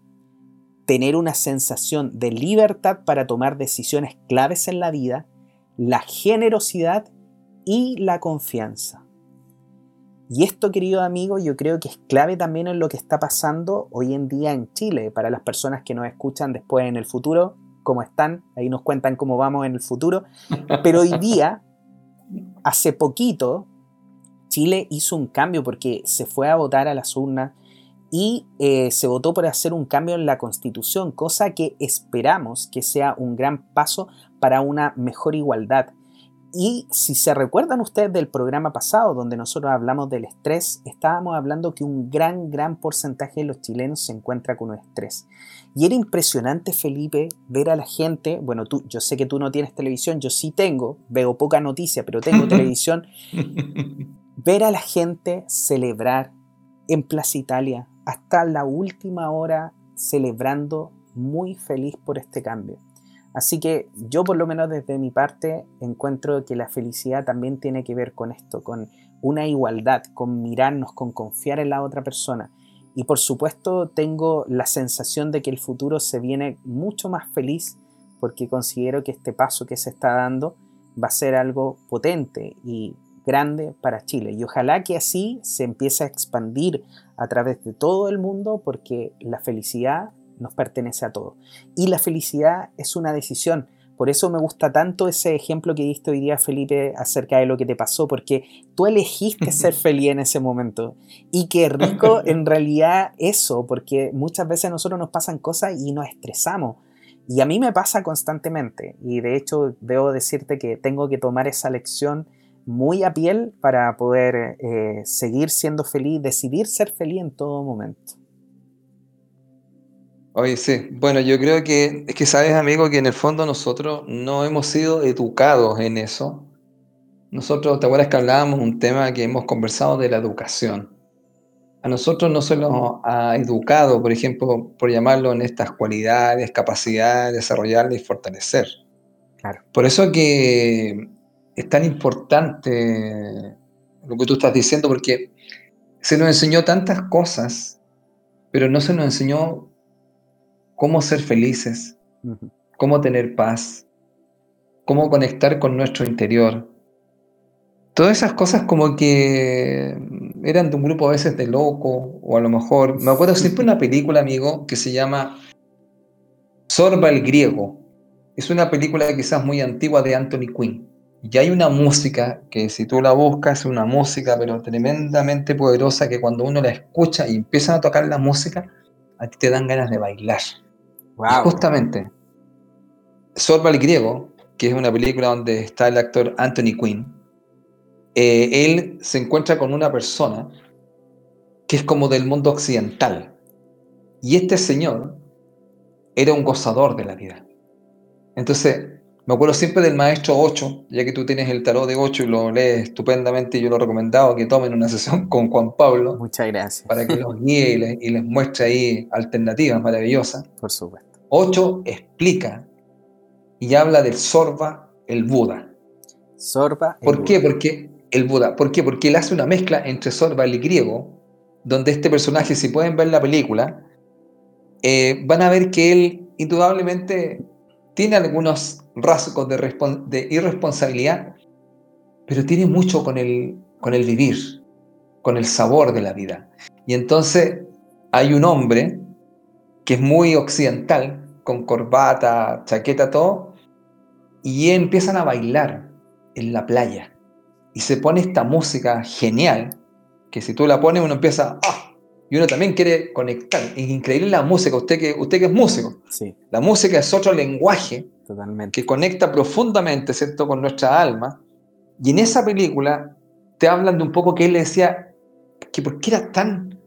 tener una sensación de libertad para tomar decisiones claves en la vida, la generosidad y la confianza. Y esto, querido amigo, yo creo que es clave también en lo que está pasando hoy en día en Chile, para las personas que nos escuchan después en el futuro, cómo están, ahí nos cuentan cómo vamos en el futuro, pero hoy día, hace poquito, Chile hizo un cambio porque se fue a votar a las urnas y eh, se votó por hacer un cambio en la constitución, cosa que esperamos que sea un gran paso para una mejor igualdad. Y si se recuerdan ustedes del programa pasado donde nosotros hablamos del estrés, estábamos hablando que un gran, gran porcentaje de los chilenos se encuentra con un estrés. Y era impresionante, Felipe, ver a la gente, bueno, tú, yo sé que tú no tienes televisión, yo sí tengo, veo poca noticia, pero tengo televisión, ver a la gente celebrar en Plaza Italia, hasta la última hora celebrando muy feliz por este cambio. Así que yo por lo menos desde mi parte encuentro que la felicidad también tiene que ver con esto, con una igualdad, con mirarnos, con confiar en la otra persona. Y por supuesto tengo la sensación de que el futuro se viene mucho más feliz porque considero que este paso que se está dando va a ser algo potente y grande para Chile. Y ojalá que así se empiece a expandir a través de todo el mundo porque la felicidad nos pertenece a todos. Y la felicidad es una decisión. Por eso me gusta tanto ese ejemplo que diste hoy día, Felipe, acerca de lo que te pasó, porque tú elegiste ser feliz en ese momento. Y qué rico en realidad eso, porque muchas veces a nosotros nos pasan cosas y nos estresamos. Y a mí me pasa constantemente. Y de hecho, debo decirte que tengo que tomar esa lección muy a piel para poder eh, seguir siendo feliz, decidir ser feliz en todo momento. Oye, sí, bueno, yo creo que es que sabes, amigo, que en el fondo nosotros no hemos sido educados en eso. Nosotros, ¿te acuerdas que hablábamos un tema que hemos conversado de la educación? A nosotros no se nos ha educado, por ejemplo, por llamarlo en estas cualidades, capacidades, desarrollarlas y fortalecer. Claro. Por eso que es tan importante lo que tú estás diciendo, porque se nos enseñó tantas cosas, pero no se nos enseñó cómo ser felices, cómo tener paz, cómo conectar con nuestro interior. Todas esas cosas como que eran de un grupo a veces de loco, o a lo mejor, me acuerdo siempre una película, amigo, que se llama Sorba el Griego. Es una película quizás muy antigua de Anthony Quinn. Y hay una música que si tú la buscas, es una música pero tremendamente poderosa que cuando uno la escucha y empiezan a tocar la música, a ti te dan ganas de bailar. Y justamente, Sorba el Griego, que es una película donde está el actor Anthony Quinn, eh, él se encuentra con una persona que es como del mundo occidental. Y este señor era un gozador de la vida. Entonces, me acuerdo siempre del maestro 8, ya que tú tienes el tarot de 8 y lo lees estupendamente, y yo lo he recomendado que tomen una sesión con Juan Pablo. Muchas gracias. Para que los guíe y les, y les muestre ahí alternativas maravillosas. Por supuesto. 8 explica y habla del Sorba, el Buda. Sorba. ¿Por qué? Porque el Buda. ¿Por qué? Porque él hace una mezcla entre Sorba y el griego, donde este personaje, si pueden ver la película, eh, van a ver que él indudablemente tiene algunos rasgos de, de, irresponsabilidad, pero tiene mucho con el, con el vivir, con el sabor de la vida. Y entonces hay un hombre que es muy occidental, con corbata, chaqueta, todo, y empiezan a bailar en la playa. Y se pone esta música genial, que si tú la pones uno empieza, ¡ah! Y uno también quiere conectar. Es increíble la música, usted que, usted que es músico. Sí. La música es otro lenguaje Totalmente. que conecta profundamente, ¿cierto?, con nuestra alma. Y en esa película te hablan de un poco que él le decía que por qué era tan,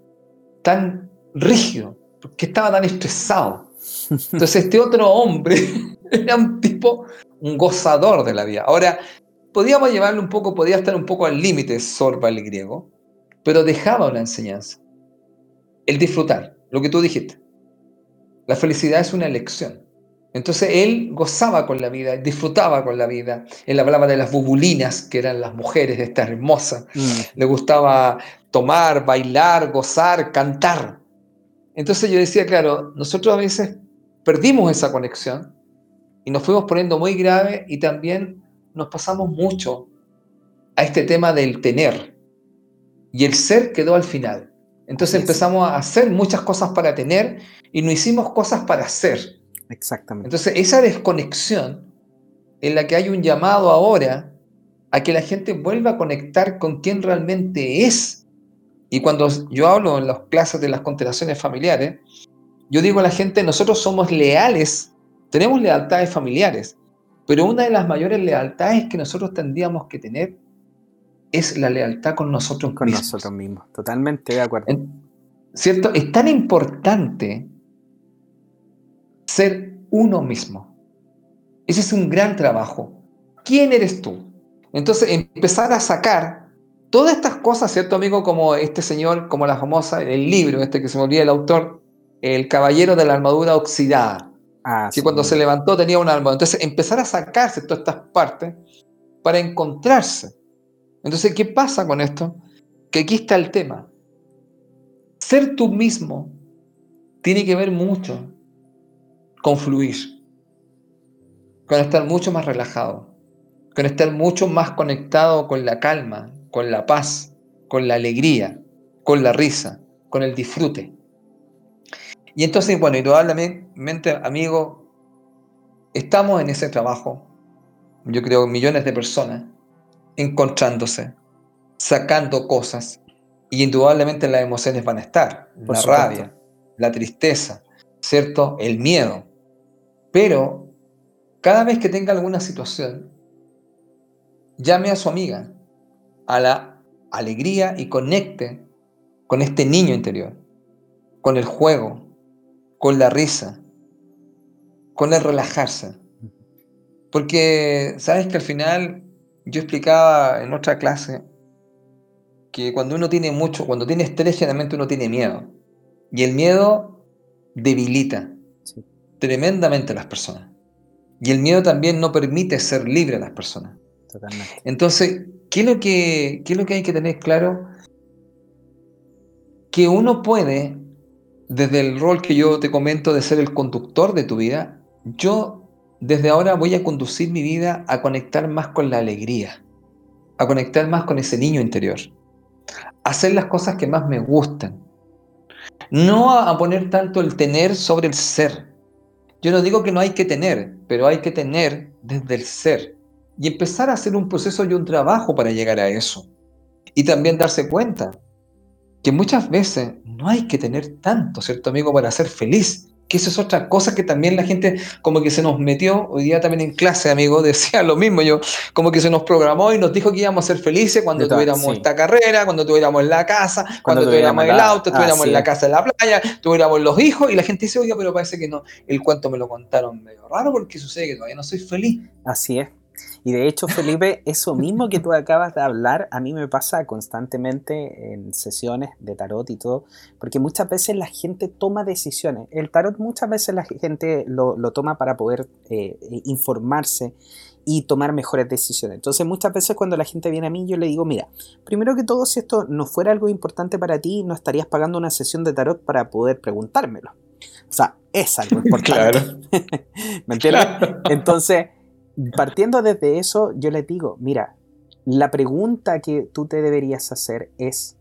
tan rígido, por qué estaba tan estresado. Entonces este otro hombre era un tipo, un gozador de la vida. Ahora, podíamos llevarlo un poco, podía estar un poco al límite Sorba el griego, pero dejaba una enseñanza. El disfrutar, lo que tú dijiste. La felicidad es una elección. Entonces él gozaba con la vida, disfrutaba con la vida. Él hablaba de las bubulinas, que eran las mujeres, estas hermosas. Mm. Le gustaba tomar, bailar, gozar, cantar. Entonces yo decía, claro, nosotros a veces perdimos esa conexión y nos fuimos poniendo muy grave y también nos pasamos mucho a este tema del tener. Y el ser quedó al final. Entonces empezamos a hacer muchas cosas para tener y no hicimos cosas para ser. Exactamente. Entonces, esa desconexión en la que hay un llamado ahora a que la gente vuelva a conectar con quién realmente es. Y cuando yo hablo en las clases de las constelaciones familiares, yo digo a la gente, nosotros somos leales, tenemos lealtades familiares, pero una de las mayores lealtades que nosotros tendríamos que tener es la lealtad con nosotros con mismos. Con nosotros mismos, totalmente de acuerdo. ¿Cierto? Es tan importante ser uno mismo. Ese es un gran trabajo. ¿Quién eres tú? Entonces, empezar a sacar todas estas cosas, ¿cierto, amigo? Como este señor, como la famosa, el libro, este que se me olvida el autor, El Caballero de la Armadura Oxidada. Ah, que cuando se levantó tenía una armadura. Entonces, empezar a sacarse todas estas partes para encontrarse. Entonces, ¿qué pasa con esto? Que aquí está el tema. Ser tú mismo tiene que ver mucho con fluir, con estar mucho más relajado, con estar mucho más conectado con la calma, con la paz, con la alegría, con la risa, con el disfrute. Y entonces, bueno, indudablemente, amigo, estamos en ese trabajo, yo creo millones de personas, encontrándose, sacando cosas, y indudablemente las emociones van a estar, la rabia, la tristeza, ¿cierto? El miedo. Pero cada vez que tenga alguna situación, llame a su amiga, a la alegría y conecte con este niño interior, con el juego, con la risa, con el relajarse. Porque, sabes que al final, yo explicaba en otra clase que cuando uno tiene mucho, cuando tiene estrés, generalmente uno tiene miedo. Y el miedo debilita tremendamente a las personas. Y el miedo también no permite ser libre a las personas. Entonces, ¿qué es, lo que, ¿qué es lo que hay que tener claro? Que uno puede, desde el rol que yo te comento de ser el conductor de tu vida, yo desde ahora voy a conducir mi vida a conectar más con la alegría, a conectar más con ese niño interior, a hacer las cosas que más me gustan, no a poner tanto el tener sobre el ser, yo no digo que no hay que tener, pero hay que tener desde el ser y empezar a hacer un proceso y un trabajo para llegar a eso. Y también darse cuenta que muchas veces no hay que tener tanto, ¿cierto amigo?, para ser feliz. Que eso es otra cosa que también la gente como que se nos metió, hoy día también en clase, amigo, decía lo mismo yo, como que se nos programó y nos dijo que íbamos a ser felices cuando tuviéramos esta carrera, cuando tuviéramos la casa, cuando, tuviéramos el auto, tuviéramos en la casa en la playa, tuviéramos los hijos, y la gente dice, oye, pero parece que no, el cuento me lo contaron medio raro porque sucede que todavía no soy feliz. Así es. Y de hecho, Felipe, eso mismo que tú acabas de hablar, a mí me pasa constantemente en sesiones de tarot y todo, porque muchas veces la gente toma decisiones. El tarot muchas veces la gente lo, toma para poder eh, informarse y tomar mejores decisiones. Entonces muchas veces cuando la gente viene a mí yo le digo, mira, primero que todo si esto no fuera algo importante para ti, no estarías pagando una sesión de tarot para poder preguntármelo. O sea, es algo importante. Claro. ¿Me entiendes? Entonces, partiendo desde eso, yo les digo, mira, la pregunta que tú te deberías hacer es,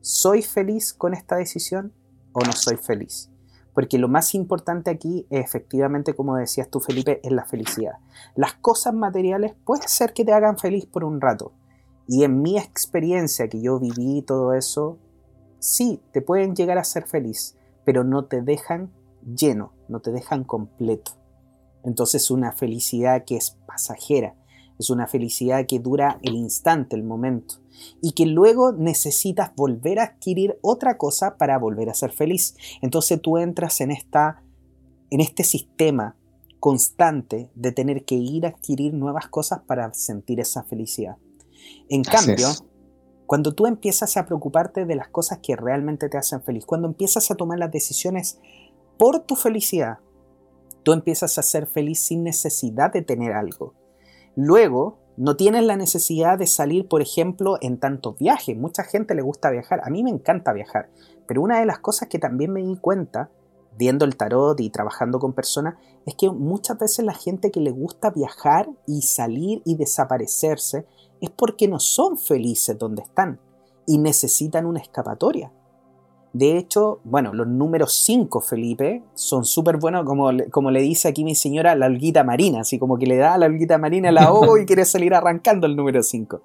¿soy feliz con esta decisión o no soy feliz? Porque lo más importante aquí, efectivamente, como decías tú, Felipe, es la felicidad. Las cosas materiales puede ser que te hagan feliz por un rato. Y en mi experiencia que yo viví todo eso, sí, te pueden llegar a ser feliz, pero no te dejan lleno, no te dejan completo. Entonces una felicidad que es pasajera, es una felicidad que dura el instante, el momento, y que luego necesitas volver a adquirir otra cosa para volver a ser feliz. Entonces tú entras en, esta, en este sistema constante de tener que ir a adquirir nuevas cosas para sentir esa felicidad. En cambio, cuando tú empiezas a preocuparte de las cosas que realmente te hacen feliz, cuando empiezas a tomar las decisiones por tu felicidad, tú empiezas a ser feliz sin necesidad de tener algo. Luego, no tienes la necesidad de salir, por ejemplo, en tantos viajes. Mucha gente le gusta viajar. A mí me encanta viajar. Pero una de las cosas que también me di cuenta, viendo el tarot y trabajando con personas, es que muchas veces la gente que le gusta viajar y salir y desaparecerse es porque no son felices donde están y necesitan una escapatoria. De hecho, bueno, los números 5, Felipe, son súper buenos, como, como le dice aquí mi señora, la holguita marina, así como que le da a la holguita marina la ahogo y quiere salir arrancando el número 5.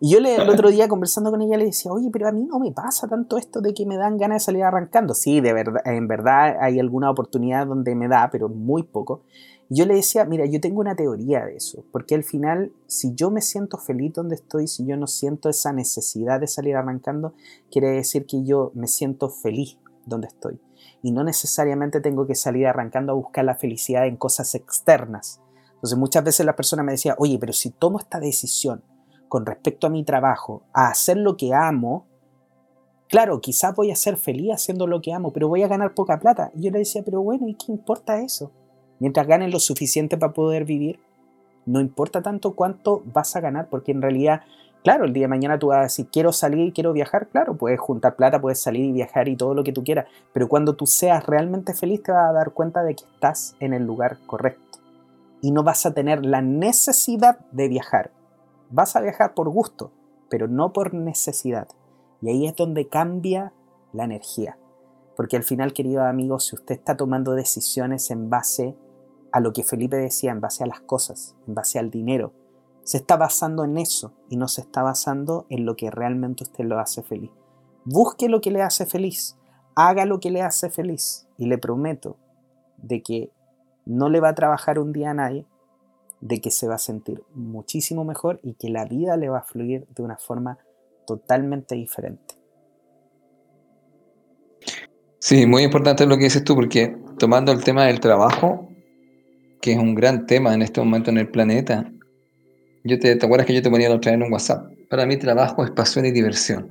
Y yo le, el otro día conversando con ella le decía, oye, pero a mí no me pasa tanto esto de que me dan ganas de salir arrancando. Sí, de verdad, en verdad hay alguna oportunidad donde me da, pero muy poco yo le decía, mira, yo tengo una teoría de eso, porque al final, si yo me siento feliz donde estoy, si yo no siento esa necesidad de salir arrancando, quiere decir que yo me siento feliz donde estoy. Y no necesariamente tengo que salir arrancando a buscar la felicidad en cosas externas. Entonces muchas veces la persona me decía, oye, pero si tomo esta decisión con respecto a mi trabajo, a hacer lo que amo, claro, quizás voy a ser feliz haciendo lo que amo, pero voy a ganar poca plata. Y yo le decía, pero bueno, ¿y qué importa eso? Mientras ganes lo suficiente para poder vivir, no importa tanto cuánto vas a ganar, porque en realidad, claro, el día de mañana tú vas a decir, quiero salir, quiero viajar, claro, puedes juntar plata, puedes salir y viajar y todo lo que tú quieras, pero cuando tú seas realmente feliz te vas a dar cuenta de que estás en el lugar correcto y no vas a tener la necesidad de viajar. Vas a viajar por gusto, pero no por necesidad. Y ahí es donde cambia la energía. Porque al final, queridos amigos, si usted está tomando decisiones en base a lo que Felipe decía en base a las cosas, en base al dinero. Se está basando en eso y no se está basando en lo que realmente usted lo hace feliz. Busque lo que le hace feliz, haga lo que le hace feliz y le prometo de que no le va a trabajar un día a nadie, de que se va a sentir muchísimo mejor y que la vida le va a fluir de una forma totalmente diferente. Sí, muy importante lo que dices tú, porque tomando el tema del trabajo, que es un gran tema en este momento en el planeta. Yo te, ¿Te acuerdas que yo te ponía la otra vez en un WhatsApp? Para mí trabajo es pasión y diversión.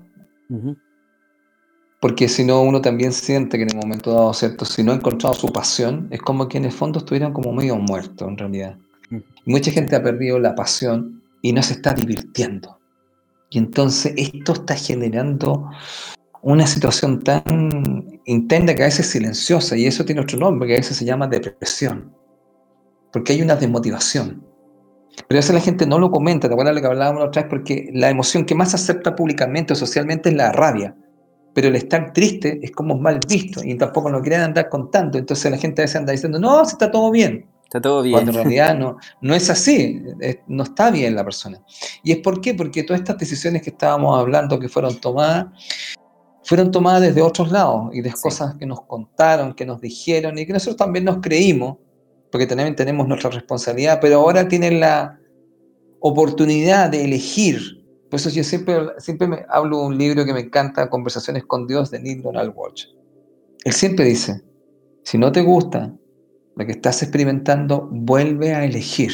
Porque si no, uno también siente que en el momento dado, ¿cierto? Si no ha encontrado su pasión, es como que en el fondo estuvieran como medio muertos en realidad. Mucha gente ha perdido la pasión y no se está divirtiendo. Y entonces esto está generando una situación tan intensa que a veces es silenciosa, y eso tiene otro nombre, que a veces se llama depresión porque hay una desmotivación. Pero eso la gente no lo comenta, ¿te acuerdas lo que hablábamos la otra vez? Porque la emoción que más acepta públicamente o socialmente es la rabia. Pero el estar triste es como mal visto y tampoco lo quieren andar contando. Entonces la gente a veces anda diciendo, no, está todo bien. Está todo bien. Cuando en realidad no, no es así, no está bien la persona. ¿Y es por qué? Porque todas estas decisiones que estábamos hablando que fueron tomadas fueron tomadas desde otros lados y de cosas que nos contaron, que nos dijeron y que nosotros también nos creímos, porque también tenemos nuestra responsabilidad, pero ahora tienen la oportunidad de elegir. Por eso yo siempre, siempre me hablo de un libro que me encanta, Conversaciones con Dios, de Neil Donald Walsh. Él siempre dice, si no te gusta lo que estás experimentando, vuelve a elegir.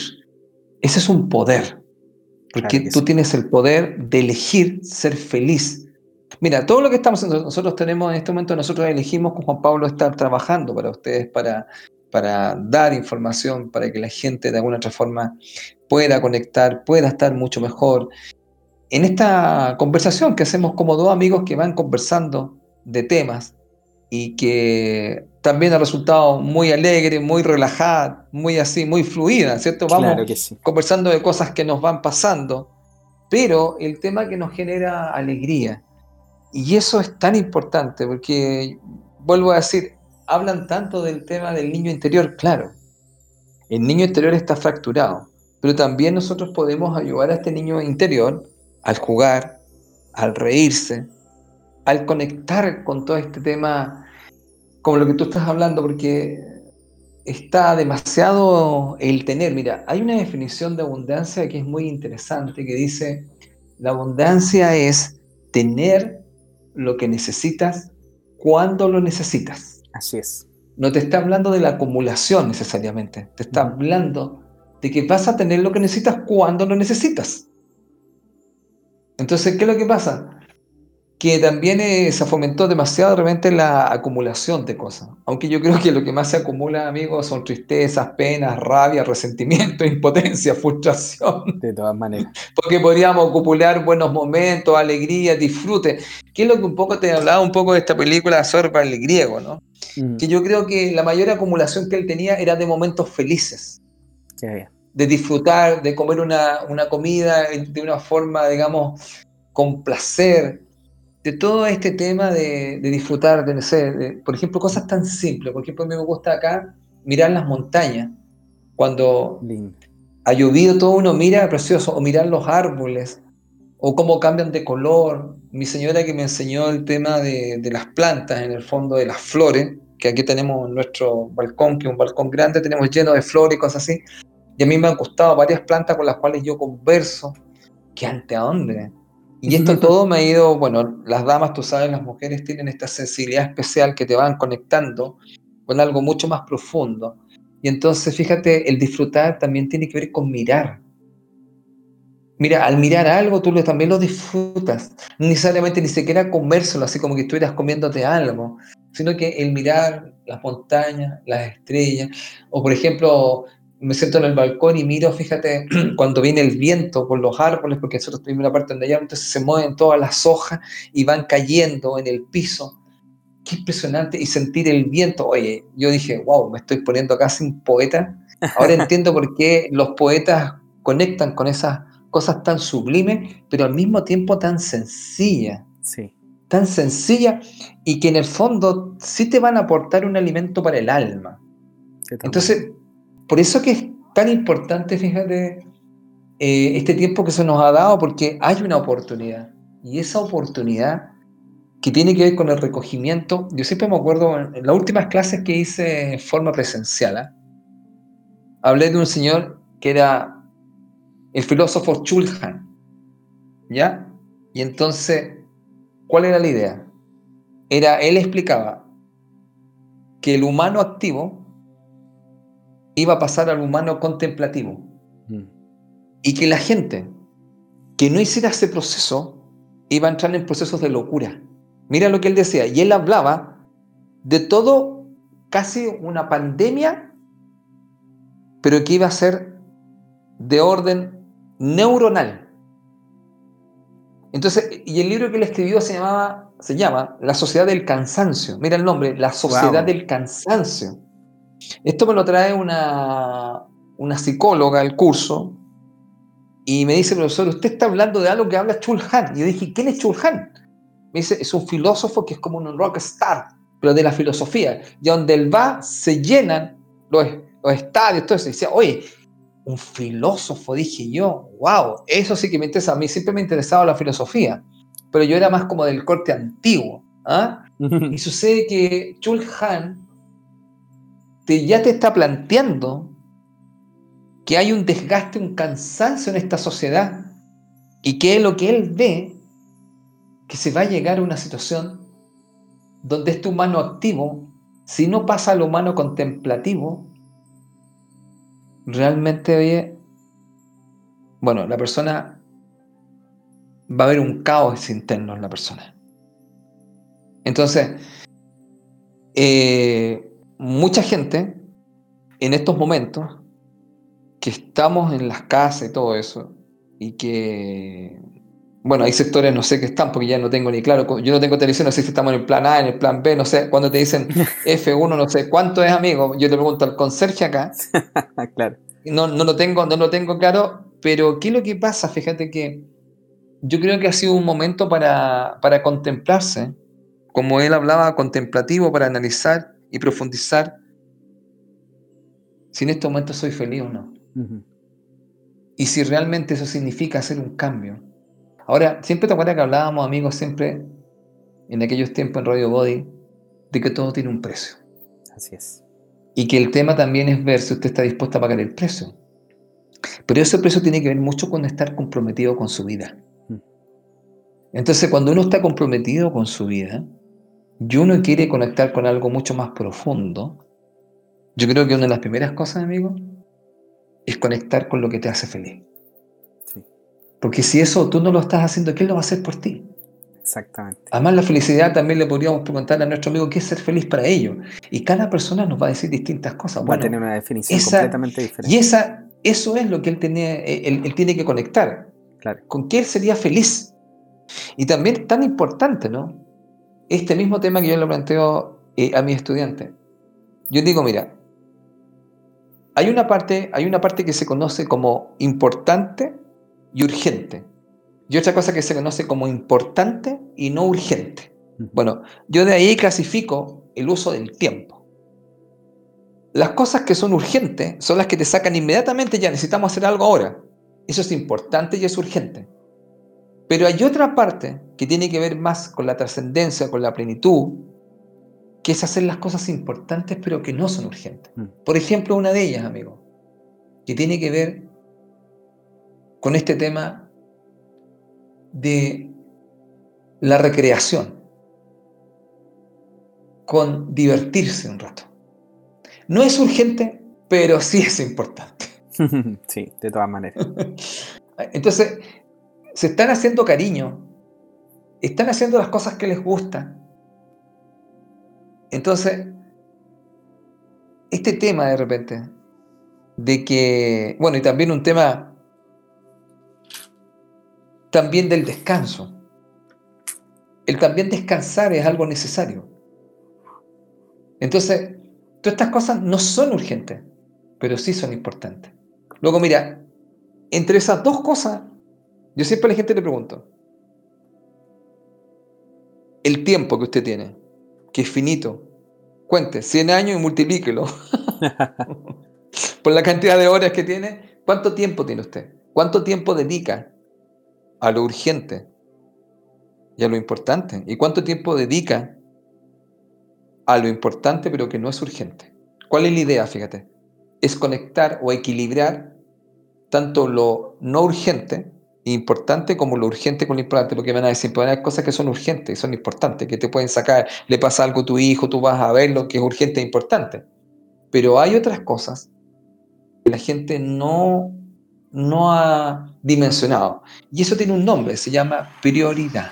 Ese es un poder, porque tú tienes el poder de elegir ser feliz. Mira, todo lo que estamos nosotros tenemos en este momento, nosotros elegimos con Juan Pablo estar trabajando para ustedes, para, para dar información, para que la gente de alguna otra forma pueda conectar, pueda estar mucho mejor. En esta conversación que hacemos como dos amigos que van conversando de temas y que también ha resultado muy alegre, muy relajada, muy así, muy fluida, ¿cierto? Vamos conversando de cosas que nos van pasando, pero el tema que nos genera alegría. Y eso es tan importante porque, vuelvo a decir, hablan tanto del tema del niño interior, claro. El niño interior está fracturado, pero también nosotros podemos ayudar a este niño interior al jugar, al reírse, al conectar con todo este tema como lo que tú estás hablando, porque está demasiado el tener. Mira, hay una definición de abundancia que es muy interesante, que dice, la abundancia es tener lo que necesitas cuando lo necesitas. Así es. No te está hablando de la acumulación necesariamente, te está hablando de que vas a tener lo que necesitas cuando lo necesitas. Entonces, ¿qué es lo que pasa? Que también eh, se fomentó demasiado realmente la acumulación de cosas. Aunque yo creo que lo que más se acumula, amigos, son tristezas, penas, rabia, resentimiento, impotencia, frustración. De todas maneras. Porque podríamos acumular buenos momentos, alegría, disfrute. Que es lo que un poco te hablaba un poco de esta película Sorba el griego, ¿no? Mm. Que yo creo que la mayor acumulación que él tenía era de momentos felices. Qué De disfrutar, de comer una, una comida de una forma, digamos, con placer, de todo este tema de, disfrutar, de, no sé, por ejemplo, cosas tan simples. Por ejemplo, a mí me gusta acá mirar las montañas. Cuando ha llovido, todo uno mira precioso, o mirar los árboles, o cómo cambian de color. Mi señora que me enseñó el tema de, de las plantas, en el fondo de las flores, que aquí tenemos nuestro balcón, que es un balcón grande, tenemos lleno de flores y cosas así. Y a mí me han gustado varias plantas con las cuales yo converso. ¿Qué ante a dónde? Y esto todo me ha ido, bueno, las damas, tú sabes, las mujeres tienen esta sensibilidad especial que te van conectando con algo mucho más profundo. Y entonces, fíjate, el disfrutar también tiene que ver con mirar. Mira, al mirar algo tú también lo disfrutas. No necesariamente ni siquiera comérselo, así como que estuvieras comiéndote algo, sino que el mirar las montañas, las estrellas, o por ejemplo, me siento en el balcón y miro, fíjate, cuando viene el viento por los árboles, porque nosotros tuvimos la parte donde allá, entonces se mueven todas las hojas y van cayendo en el piso. Qué impresionante. Y sentir el viento. Oye, yo dije, wow, me estoy poniendo casi un poeta. Ahora entiendo por qué los poetas conectan con esas cosas tan sublimes, pero al mismo tiempo tan sencillas. Sí. Tan sencillas y que en el fondo sí te van a aportar un alimento para el alma. Entonces, por eso que es tan importante, fíjate, eh, este tiempo que se nos ha dado, porque hay una oportunidad. Y esa oportunidad que tiene que ver con el recogimiento, yo siempre me acuerdo en las últimas clases que hice en forma presencial, ¿ah? hablé de un señor que era el filósofo Chulhan, ¿ya? Y entonces, ¿cuál era la idea? Era, él explicaba que el humano activo iba a pasar al humano contemplativo. Mm. Y que la gente que no hiciera ese proceso iba a entrar en procesos de locura. Mira lo que él decía. Y él hablaba de todo, casi una pandemia, pero que iba a ser de orden neuronal. Entonces, y el libro que él escribió se llamaba, se llama La Sociedad del Cansancio. Mira el nombre, La Sociedad del Cansancio. Esto me lo trae una, una psicóloga al curso y me dice, profesor, usted está hablando de algo que habla Chulhan. Y yo dije, ¿quién es Chulhan? Me dice, es un filósofo que es como un rockstar, pero de la filosofía. Y donde él va, se llenan los, los estadios, todo eso. Y decía, oye, un filósofo, dije yo, wow, eso sí que me interesa. A mí siempre me ha interesado la filosofía, pero yo era más como del corte antiguo. ¿ah? y sucede que Chul Han te, ya te está planteando que hay un desgaste, un cansancio en esta sociedad y que lo que él ve, que se va a llegar a una situación donde este humano activo, si no pasa al humano contemplativo, realmente, bueno, la persona va a haber un caos interno en la persona. Entonces, eh, mucha gente en estos momentos que estamos en las casas y todo eso, y que, bueno, hay sectores, no sé qué están, porque ya no tengo ni claro, yo no tengo televisión, no sé si estamos en el plan A, en el plan B, no sé, cuando te dicen F1, no sé cuánto es, amigo, yo le pregunto al conserje acá, claro. no, no, lo tengo, no lo tengo claro, pero ¿qué es lo que pasa? Fíjate que yo creo que ha sido un momento para, para contemplarse, como él hablaba, contemplativo, para analizar y profundizar si en este momento soy feliz o no. Y si realmente eso significa hacer un cambio. Ahora, siempre te acuerdas que hablábamos, amigos, siempre en aquellos tiempos en Radio Body, de que todo tiene un precio. Así es. Y que el tema también es ver si usted está dispuesto a pagar el precio. Pero ese precio tiene que ver mucho con estar comprometido con su vida. Entonces, cuando uno está comprometido con su vida y uno quiere conectar con algo mucho más profundo, yo creo que una de las primeras cosas, amigo, es conectar con lo que te hace feliz. Porque si eso tú no lo estás haciendo, ¿quién lo va a hacer por ti? Exactamente. Además, la felicidad también le podríamos preguntar a nuestro amigo qué es ser feliz para ellos. Y cada persona nos va a decir distintas cosas. Va a tener una definición completamente diferente. Y esa, eso es lo que él, tiene, él, tiene que conectar. Claro. ¿Con qué él sería feliz? Y también tan importante, ¿no? Este mismo tema que yo le planteo eh, a mis estudiantes. Yo digo, mira, hay una, parte, hay una parte que se conoce como importante y urgente. Y otra cosa que se conoce como importante y no urgente. Bueno, yo de ahí clasifico el uso del tiempo. Las cosas que son urgentes son las que te sacan inmediatamente, ya necesitamos hacer algo ahora. Eso es importante y es urgente. Pero hay otra parte que tiene que ver más con la trascendencia, con la plenitud, que es hacer las cosas importantes pero que no son urgentes. Mm. Por ejemplo, una de ellas, amigo, que tiene que ver con este tema de la recreación, con divertirse un rato. No es urgente, pero sí es importante. Sí, de todas maneras. Entonces, se están haciendo cariño, están haciendo las cosas que les gustan, entonces, este tema de repente, de que, bueno, y también un tema también del descanso. El también descansar es algo necesario. Entonces, todas estas cosas no son urgentes, pero sí son importantes. Luego, mira, entre esas dos cosas, yo siempre a la gente le pregunto, el tiempo que usted tiene, que es finito. Cuente, 100 años y multiplíquelo. Por la cantidad de horas que tiene, ¿cuánto tiempo tiene usted? ¿Cuánto tiempo dedica a lo urgente y a lo importante? ¿Y cuánto tiempo dedica a lo importante pero que no es urgente? ¿Cuál es la idea? Fíjate. Es conectar o equilibrar tanto lo no urgente importante como lo urgente con lo importante, porque van a decir, pues hay cosas que son urgentes, son importantes, que te pueden sacar, le pasa algo a tu hijo, tú vas a ver lo que es urgente e importante. Pero hay otras cosas que la gente no, no ha dimensionado. Y eso tiene un nombre, se llama prioridad.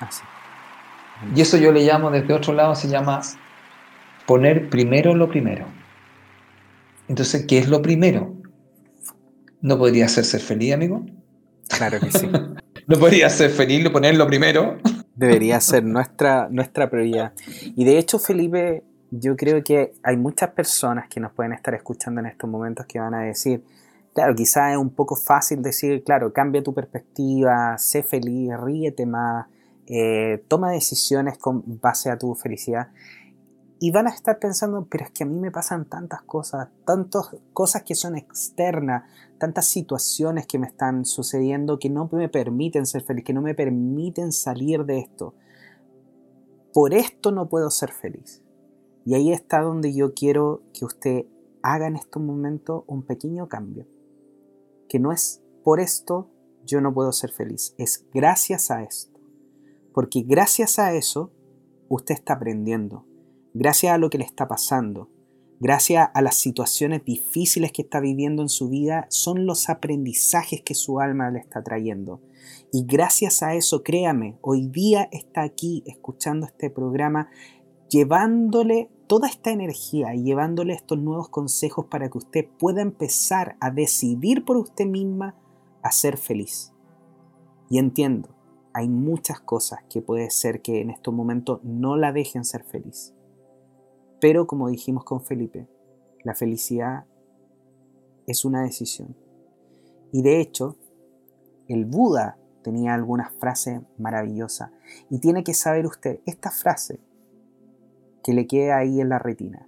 Ah, y eso yo le llamo desde otro lado, se llama poner primero lo primero. Entonces, ¿qué es lo primero? ¿No podría ser ser feliz, amigo? Claro que sí. no podría ser feliz ponerlo primero. Debería ser nuestra, nuestra prioridad. Y de hecho, Felipe, yo creo que hay muchas personas que nos pueden estar escuchando en estos momentos que van a decir, claro, quizás es un poco fácil decir, claro, cambia tu perspectiva, sé feliz, ríete más, eh, toma decisiones con base a tu felicidad. Y van a estar pensando, pero es que a mí me pasan tantas cosas, tantas cosas que son externas, tantas situaciones que me están sucediendo que no me permiten ser feliz, que no me permiten salir de esto. por esto no puedo ser feliz. Y ahí está donde yo quiero que usted haga en estos momentos un pequeño cambio. Que no es por esto yo no puedo ser feliz, es gracias a esto. Porque gracias a eso usted está aprendiendo, gracias a lo que le está pasando, gracias a las situaciones difíciles que está viviendo en su vida, son los aprendizajes que su alma le está trayendo. Y gracias a eso, créame, hoy día está aquí escuchando este programa, llevándole toda esta energía y llevándole estos nuevos consejos para que usted pueda empezar a decidir por usted misma a ser feliz. Y entiendo, hay muchas cosas que puede ser que en estos momentos no la dejen ser feliz. Pero como dijimos con Felipe, la felicidad es una decisión. Y de hecho, el Buda tenía algunas frases maravillosas. Y tiene que saber usted, esta frase que le queda ahí en la retina.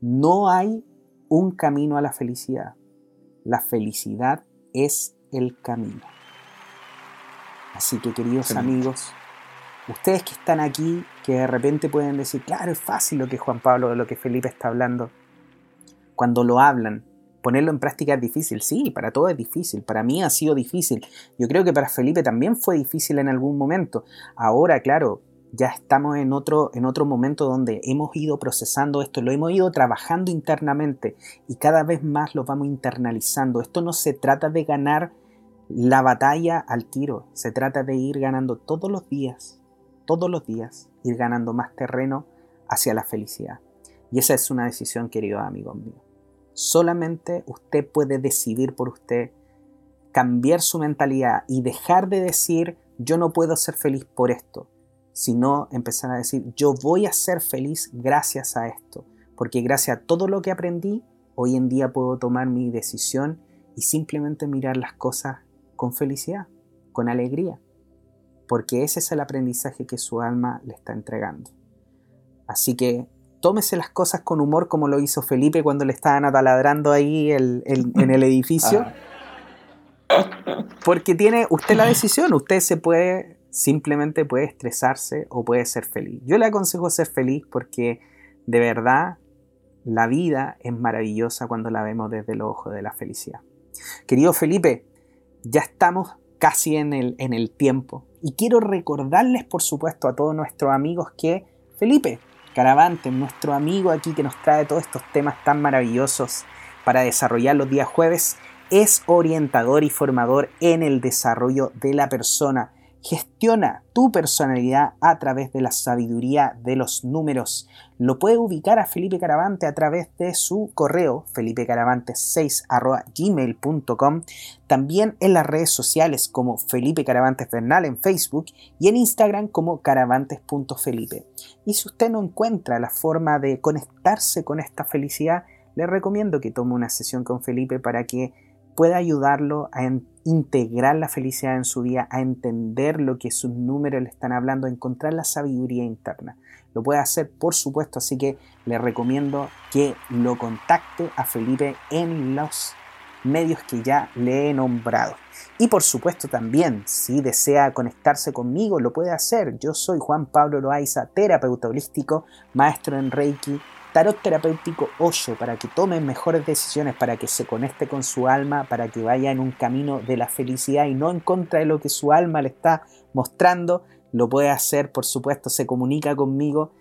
No hay un camino a la felicidad. La felicidad es el camino. Así que queridos amigos, ustedes que están aquí, que de repente pueden decir, claro, es fácil lo que Juan Pablo, lo que Felipe está hablando, cuando lo hablan, ponerlo en práctica es difícil, sí, para todos es difícil, para mí ha sido difícil, yo creo que para Felipe también fue difícil en algún momento, ahora, claro, ya estamos en otro, en otro momento donde hemos ido procesando esto, lo hemos ido trabajando internamente y cada vez más lo vamos internalizando. Esto no se trata de ganar la batalla al tiro. Se trata de ir ganando todos los días, todos los días, ir ganando más terreno hacia la felicidad. Y esa es una decisión, querido amigo mío. Solamente usted puede decidir por usted, cambiar su mentalidad y dejar de decir yo no puedo ser feliz por esto, sino empezar a decir yo voy a ser feliz gracias a esto, porque gracias a todo lo que aprendí, hoy en día puedo tomar mi decisión y simplemente mirar las cosas con felicidad, con alegría, porque ese es el aprendizaje que su alma le está entregando. Así que tómese las cosas con humor como lo hizo Felipe cuando le estaban ataladrando ahí en el edificio. Ah. Porque tiene usted la decisión, usted se puede, simplemente puede estresarse o puede ser feliz. Yo le aconsejo ser feliz porque de verdad la vida es maravillosa cuando la vemos desde el ojo de la felicidad. Querido Felipe, ya estamos casi en el, en el tiempo. Y quiero recordarles, por supuesto, a todos nuestros amigos que Felipe Caravante, nuestro amigo aquí que nos trae todos estos temas tan maravillosos para desarrollar los días jueves, es orientador y formador en el desarrollo de la persona Gestiona tu personalidad a través de la sabiduría de los números. Lo puede ubicar a Felipe Caravante a través de su correo felipecaravante6.gmail.com También en las redes sociales como Felipe Caravantes Bernal en Facebook y en Instagram como caravantes.felipe. Y si usted no encuentra la forma de conectarse con esta felicidad, le recomiendo que tome una sesión con Felipe para que pueda ayudarlo a integrar la felicidad en su día, a entender lo que sus números le están hablando, a encontrar la sabiduría interna. Lo puede hacer, por supuesto, así que le recomiendo que lo contacte a Felipe en los medios que ya le he nombrado. Y por supuesto también, si desea conectarse conmigo, lo puede hacer. Yo soy Juan Pablo Loaiza, terapeuta holístico, maestro en Reiki, tarot terapéutico 8 para que tome mejores decisiones, para que se conecte con su alma, para que vaya en un camino de la felicidad y no en contra de lo que su alma le está mostrando. Lo puede hacer, por supuesto, se comunica conmigo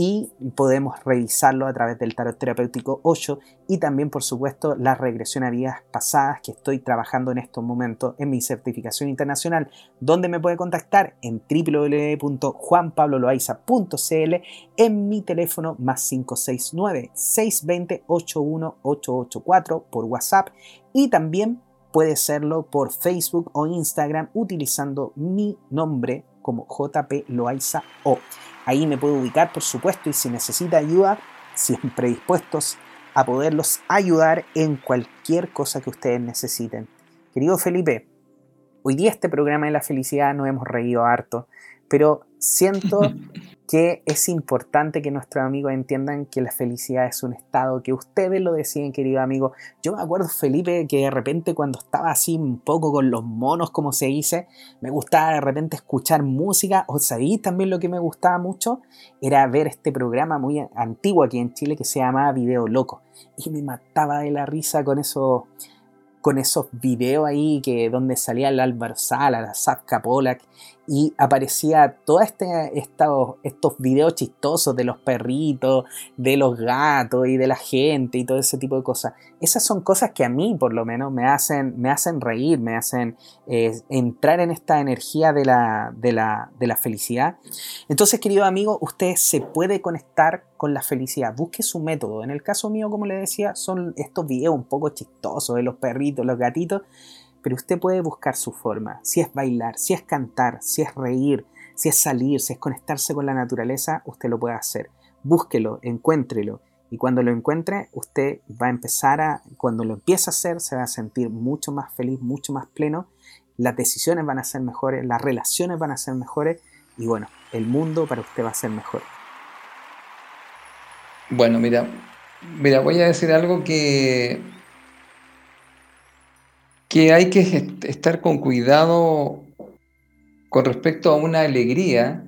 y podemos revisarlo a través del tarot terapéutico 8 y también por supuesto la regresión a vidas pasadas que estoy trabajando en estos momentos en mi certificación internacional donde me puede contactar en www.juanpabloloaiza.cl en mi teléfono más 569 620 81884 por WhatsApp y también puede serlo por Facebook o Instagram utilizando mi nombre como JP Loaiza O. Ahí me puedo ubicar, por supuesto, y si necesita ayuda, siempre dispuestos a poderlos ayudar en cualquier cosa que ustedes necesiten. Querido Felipe, hoy día este programa de la felicidad nos hemos reído harto, pero siento, que es importante que nuestros amigos entiendan que la felicidad es un estado, que ustedes lo deciden, querido amigo. Yo me acuerdo, Felipe, que de repente cuando estaba así un poco con los monos, como se dice, me gustaba de repente escuchar música, o sabéis también lo que me gustaba mucho, era ver este programa muy antiguo aquí en Chile que se llamaba Video Loco. Y me mataba de la risa con esos con esos videos ahí que donde salía el Álvaro Sala, la Zapka Polak y aparecía todos este, estos, estos videos chistosos de los perritos, de los gatos y de la gente y todo ese tipo de cosas. Esas son cosas que a mí por lo menos me hacen, me hacen reír, me hacen eh, entrar en esta energía de la, de, la, de la felicidad. Entonces, querido amigo, usted se puede conectar con la felicidad. Busque su método. En el caso mío, como le decía, son estos videos un poco chistosos de los perritos, los gatitos pero usted puede buscar su forma, si es bailar, si es cantar, si es reír, si es salir, si es conectarse con la naturaleza, usted lo puede hacer. Búsquelo, encuéntrelo. Y cuando lo encuentre, usted va a empezar a, cuando lo empieza a hacer, se va a sentir mucho más feliz, mucho más pleno. Las decisiones van a ser mejores, las relaciones van a ser mejores y bueno, el mundo para usted va a ser mejor. Bueno, mira, mira, voy a decir algo que que hay que estar con cuidado con respecto a una alegría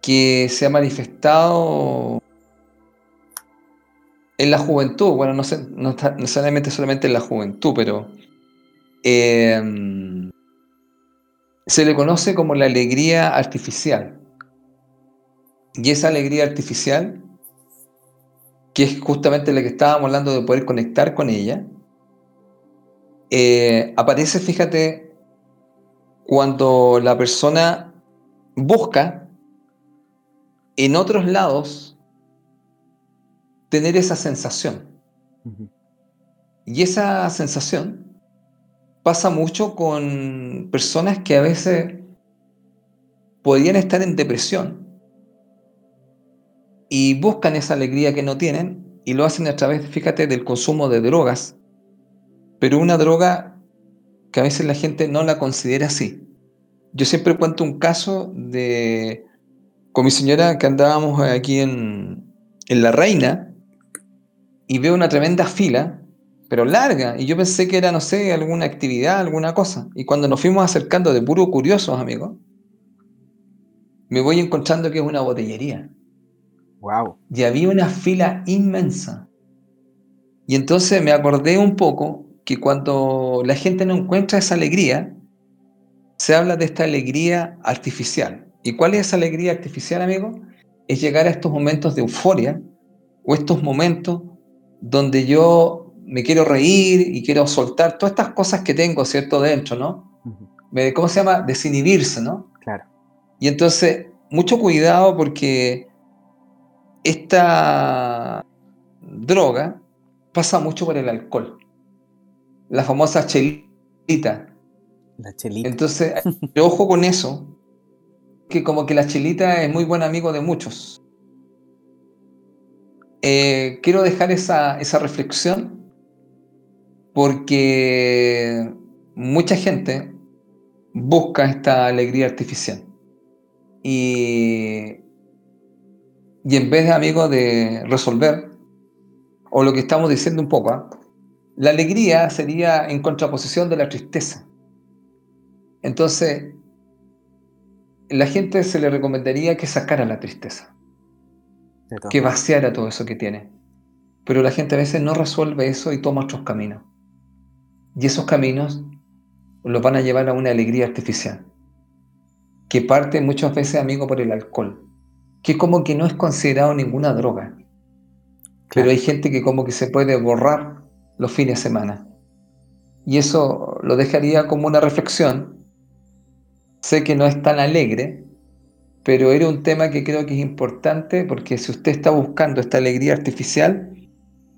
que se ha manifestado en la juventud, bueno, no, sé, no, necesariamente solamente en la juventud, pero em, se le conoce como la alegría artificial. Y esa alegría artificial, que es justamente la que estábamos hablando de poder conectar con ella, eh, aparece, fíjate, cuando la persona busca en otros lados tener esa sensación. Y esa sensación pasa mucho con personas que a veces podrían estar en depresión y buscan esa alegría que no tienen y lo hacen a través, fíjate, del consumo de drogas pero una droga que a veces la gente no la considera así. Yo siempre cuento un caso de con mi señora que andábamos aquí en, La Reina y veo una tremenda fila, pero larga, y yo pensé que era, no sé, alguna actividad, alguna cosa. Y cuando nos fuimos acercando de puro curiosos, amigos, me voy encontrando que es una botellería. Wow. Y había una fila inmensa. Y entonces me acordé un poco que cuando la gente no encuentra esa alegría, se habla de esta alegría artificial. ¿Y cuál es esa alegría artificial, amigo? Es llegar a estos momentos de euforia o estos momentos donde yo me quiero reír y quiero soltar todas estas cosas que tengo, ¿cierto? Dentro, ¿no? ¿Cómo se llama? Desinhibirse, ¿no? Claro. Y entonces, mucho cuidado porque esta droga pasa mucho por el alcohol la famosa chelita. La chelita. Entonces, ojo con eso, que como que la chelita es muy buen amigo de muchos. Eh, quiero dejar esa, esa reflexión porque mucha gente busca esta alegría artificial. Y, y en vez de, amigo, de resolver, o lo que estamos diciendo un poco, ¿ah? La alegría sería en contraposición de la tristeza. Entonces, la gente se le recomendaría que sacara la tristeza, que vaciara todo eso que tiene. Pero la gente a veces no resuelve eso y toma otros caminos. Y esos caminos los van a llevar a una alegría artificial, que parte muchas veces, amigo, por el alcohol, que como que no es considerado ninguna droga. Pero hay gente que como que se puede borrar los fines de semana. Y eso lo dejaría como una reflexión. Sé que no es tan alegre, pero era un tema que creo que es importante porque si usted está buscando esta alegría artificial,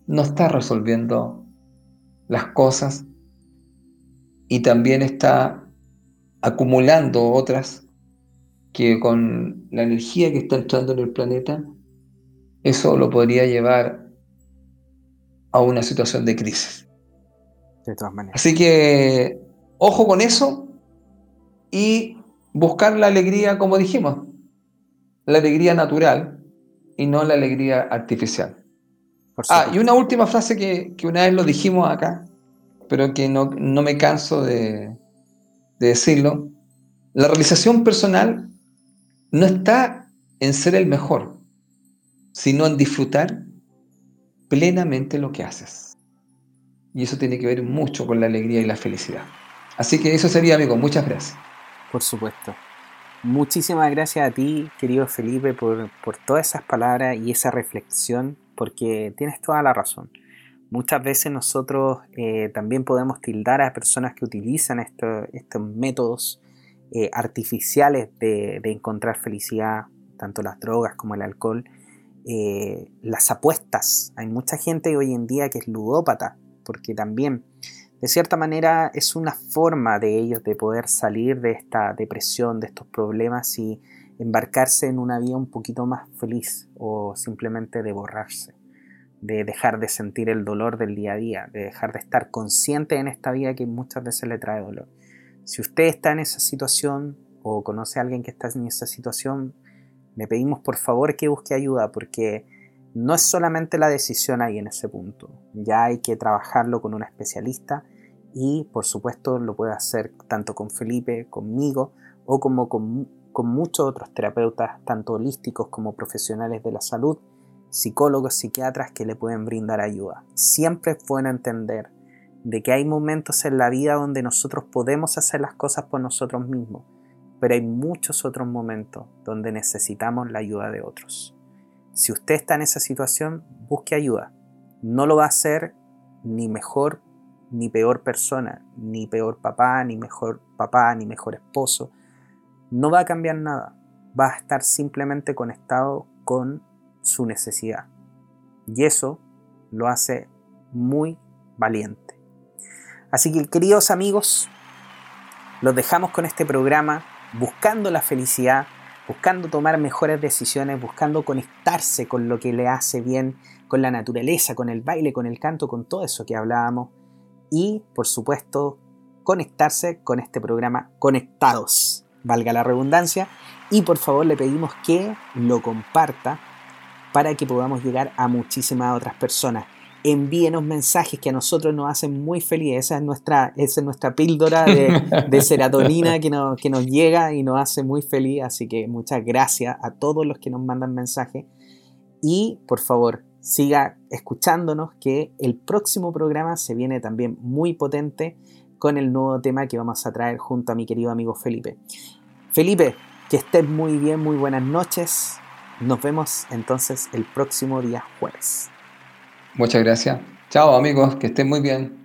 no está resolviendo las cosas y también está acumulando otras que con la energía que está entrando en el planeta, eso lo podría llevar a una situación de crisis. De todas maneras. Así que ojo con eso y buscar la alegría, como dijimos, la alegría natural y no la alegría artificial. Ah, y una última frase que, una vez lo dijimos acá, pero que no, me canso de, de decirlo. La realización personal no está en ser el mejor, sino en disfrutar plenamente lo que haces. Y eso tiene que ver mucho con la alegría y la felicidad. Así que eso sería, amigo. Muchas gracias. Por supuesto. Muchísimas gracias a ti, querido Felipe, por, todas esas palabras y esa reflexión, porque tienes toda la razón. Muchas veces nosotros eh, también podemos tildar a personas que utilizan estos métodos eh, artificiales de, encontrar felicidad, tanto las drogas como el alcohol, eh, las apuestas. Hay mucha gente hoy en día que es ludópata, porque también de cierta manera es una forma de ellos de poder salir de esta depresión, de estos problemas y embarcarse en una vida un poquito más feliz o simplemente de borrarse, de dejar de sentir el dolor del día a día, de dejar de estar consciente en esta vida que muchas veces le trae dolor. Si usted está en esa situación o conoce a alguien que está en esa situación, le pedimos por favor que busque ayuda porque no es solamente la decisión ahí en ese punto, ya hay que trabajarlo con un especialista y por supuesto lo puede hacer tanto con Felipe, conmigo o como con, muchos otros terapeutas, tanto holísticos como profesionales de la salud, psicólogos, psiquiatras que le pueden brindar ayuda. Siempre es bueno entender de que hay momentos en la vida donde nosotros podemos hacer las cosas por nosotros mismos, pero hay muchos otros momentos donde necesitamos la ayuda de otros. Si usted está en esa situación, busque ayuda. No lo va a hacer ni mejor ni peor persona, ni peor papá, ni mejor papá, ni mejor esposo. No va a cambiar nada. Va a estar simplemente conectado con su necesidad. Y eso lo hace muy valiente. Así que queridos amigos, los dejamos con este programa buscando la felicidad buscando tomar mejores decisiones, buscando conectarse con lo que le hace bien, con la naturaleza, con el baile, con el canto, con todo eso que hablábamos. Y, por supuesto, conectarse con este programa Conectados, valga la redundancia, y por favor le pedimos que lo comparta para que podamos llegar a muchísimas otras personas envíenos mensajes que a nosotros nos hacen muy felices. Esa es nuestra, es nuestra píldora de, serotonina que nos, que nos llega y nos hace muy feliz. Así que muchas gracias a todos los que nos mandan mensajes. Y por favor, siga escuchándonos que el próximo programa se viene también muy potente con el nuevo tema que vamos a traer junto a mi querido amigo Felipe. Felipe, que estés muy bien, muy buenas noches. Nos vemos entonces el próximo día jueves. Muchas gracias. Chao amigos, que estén muy bien.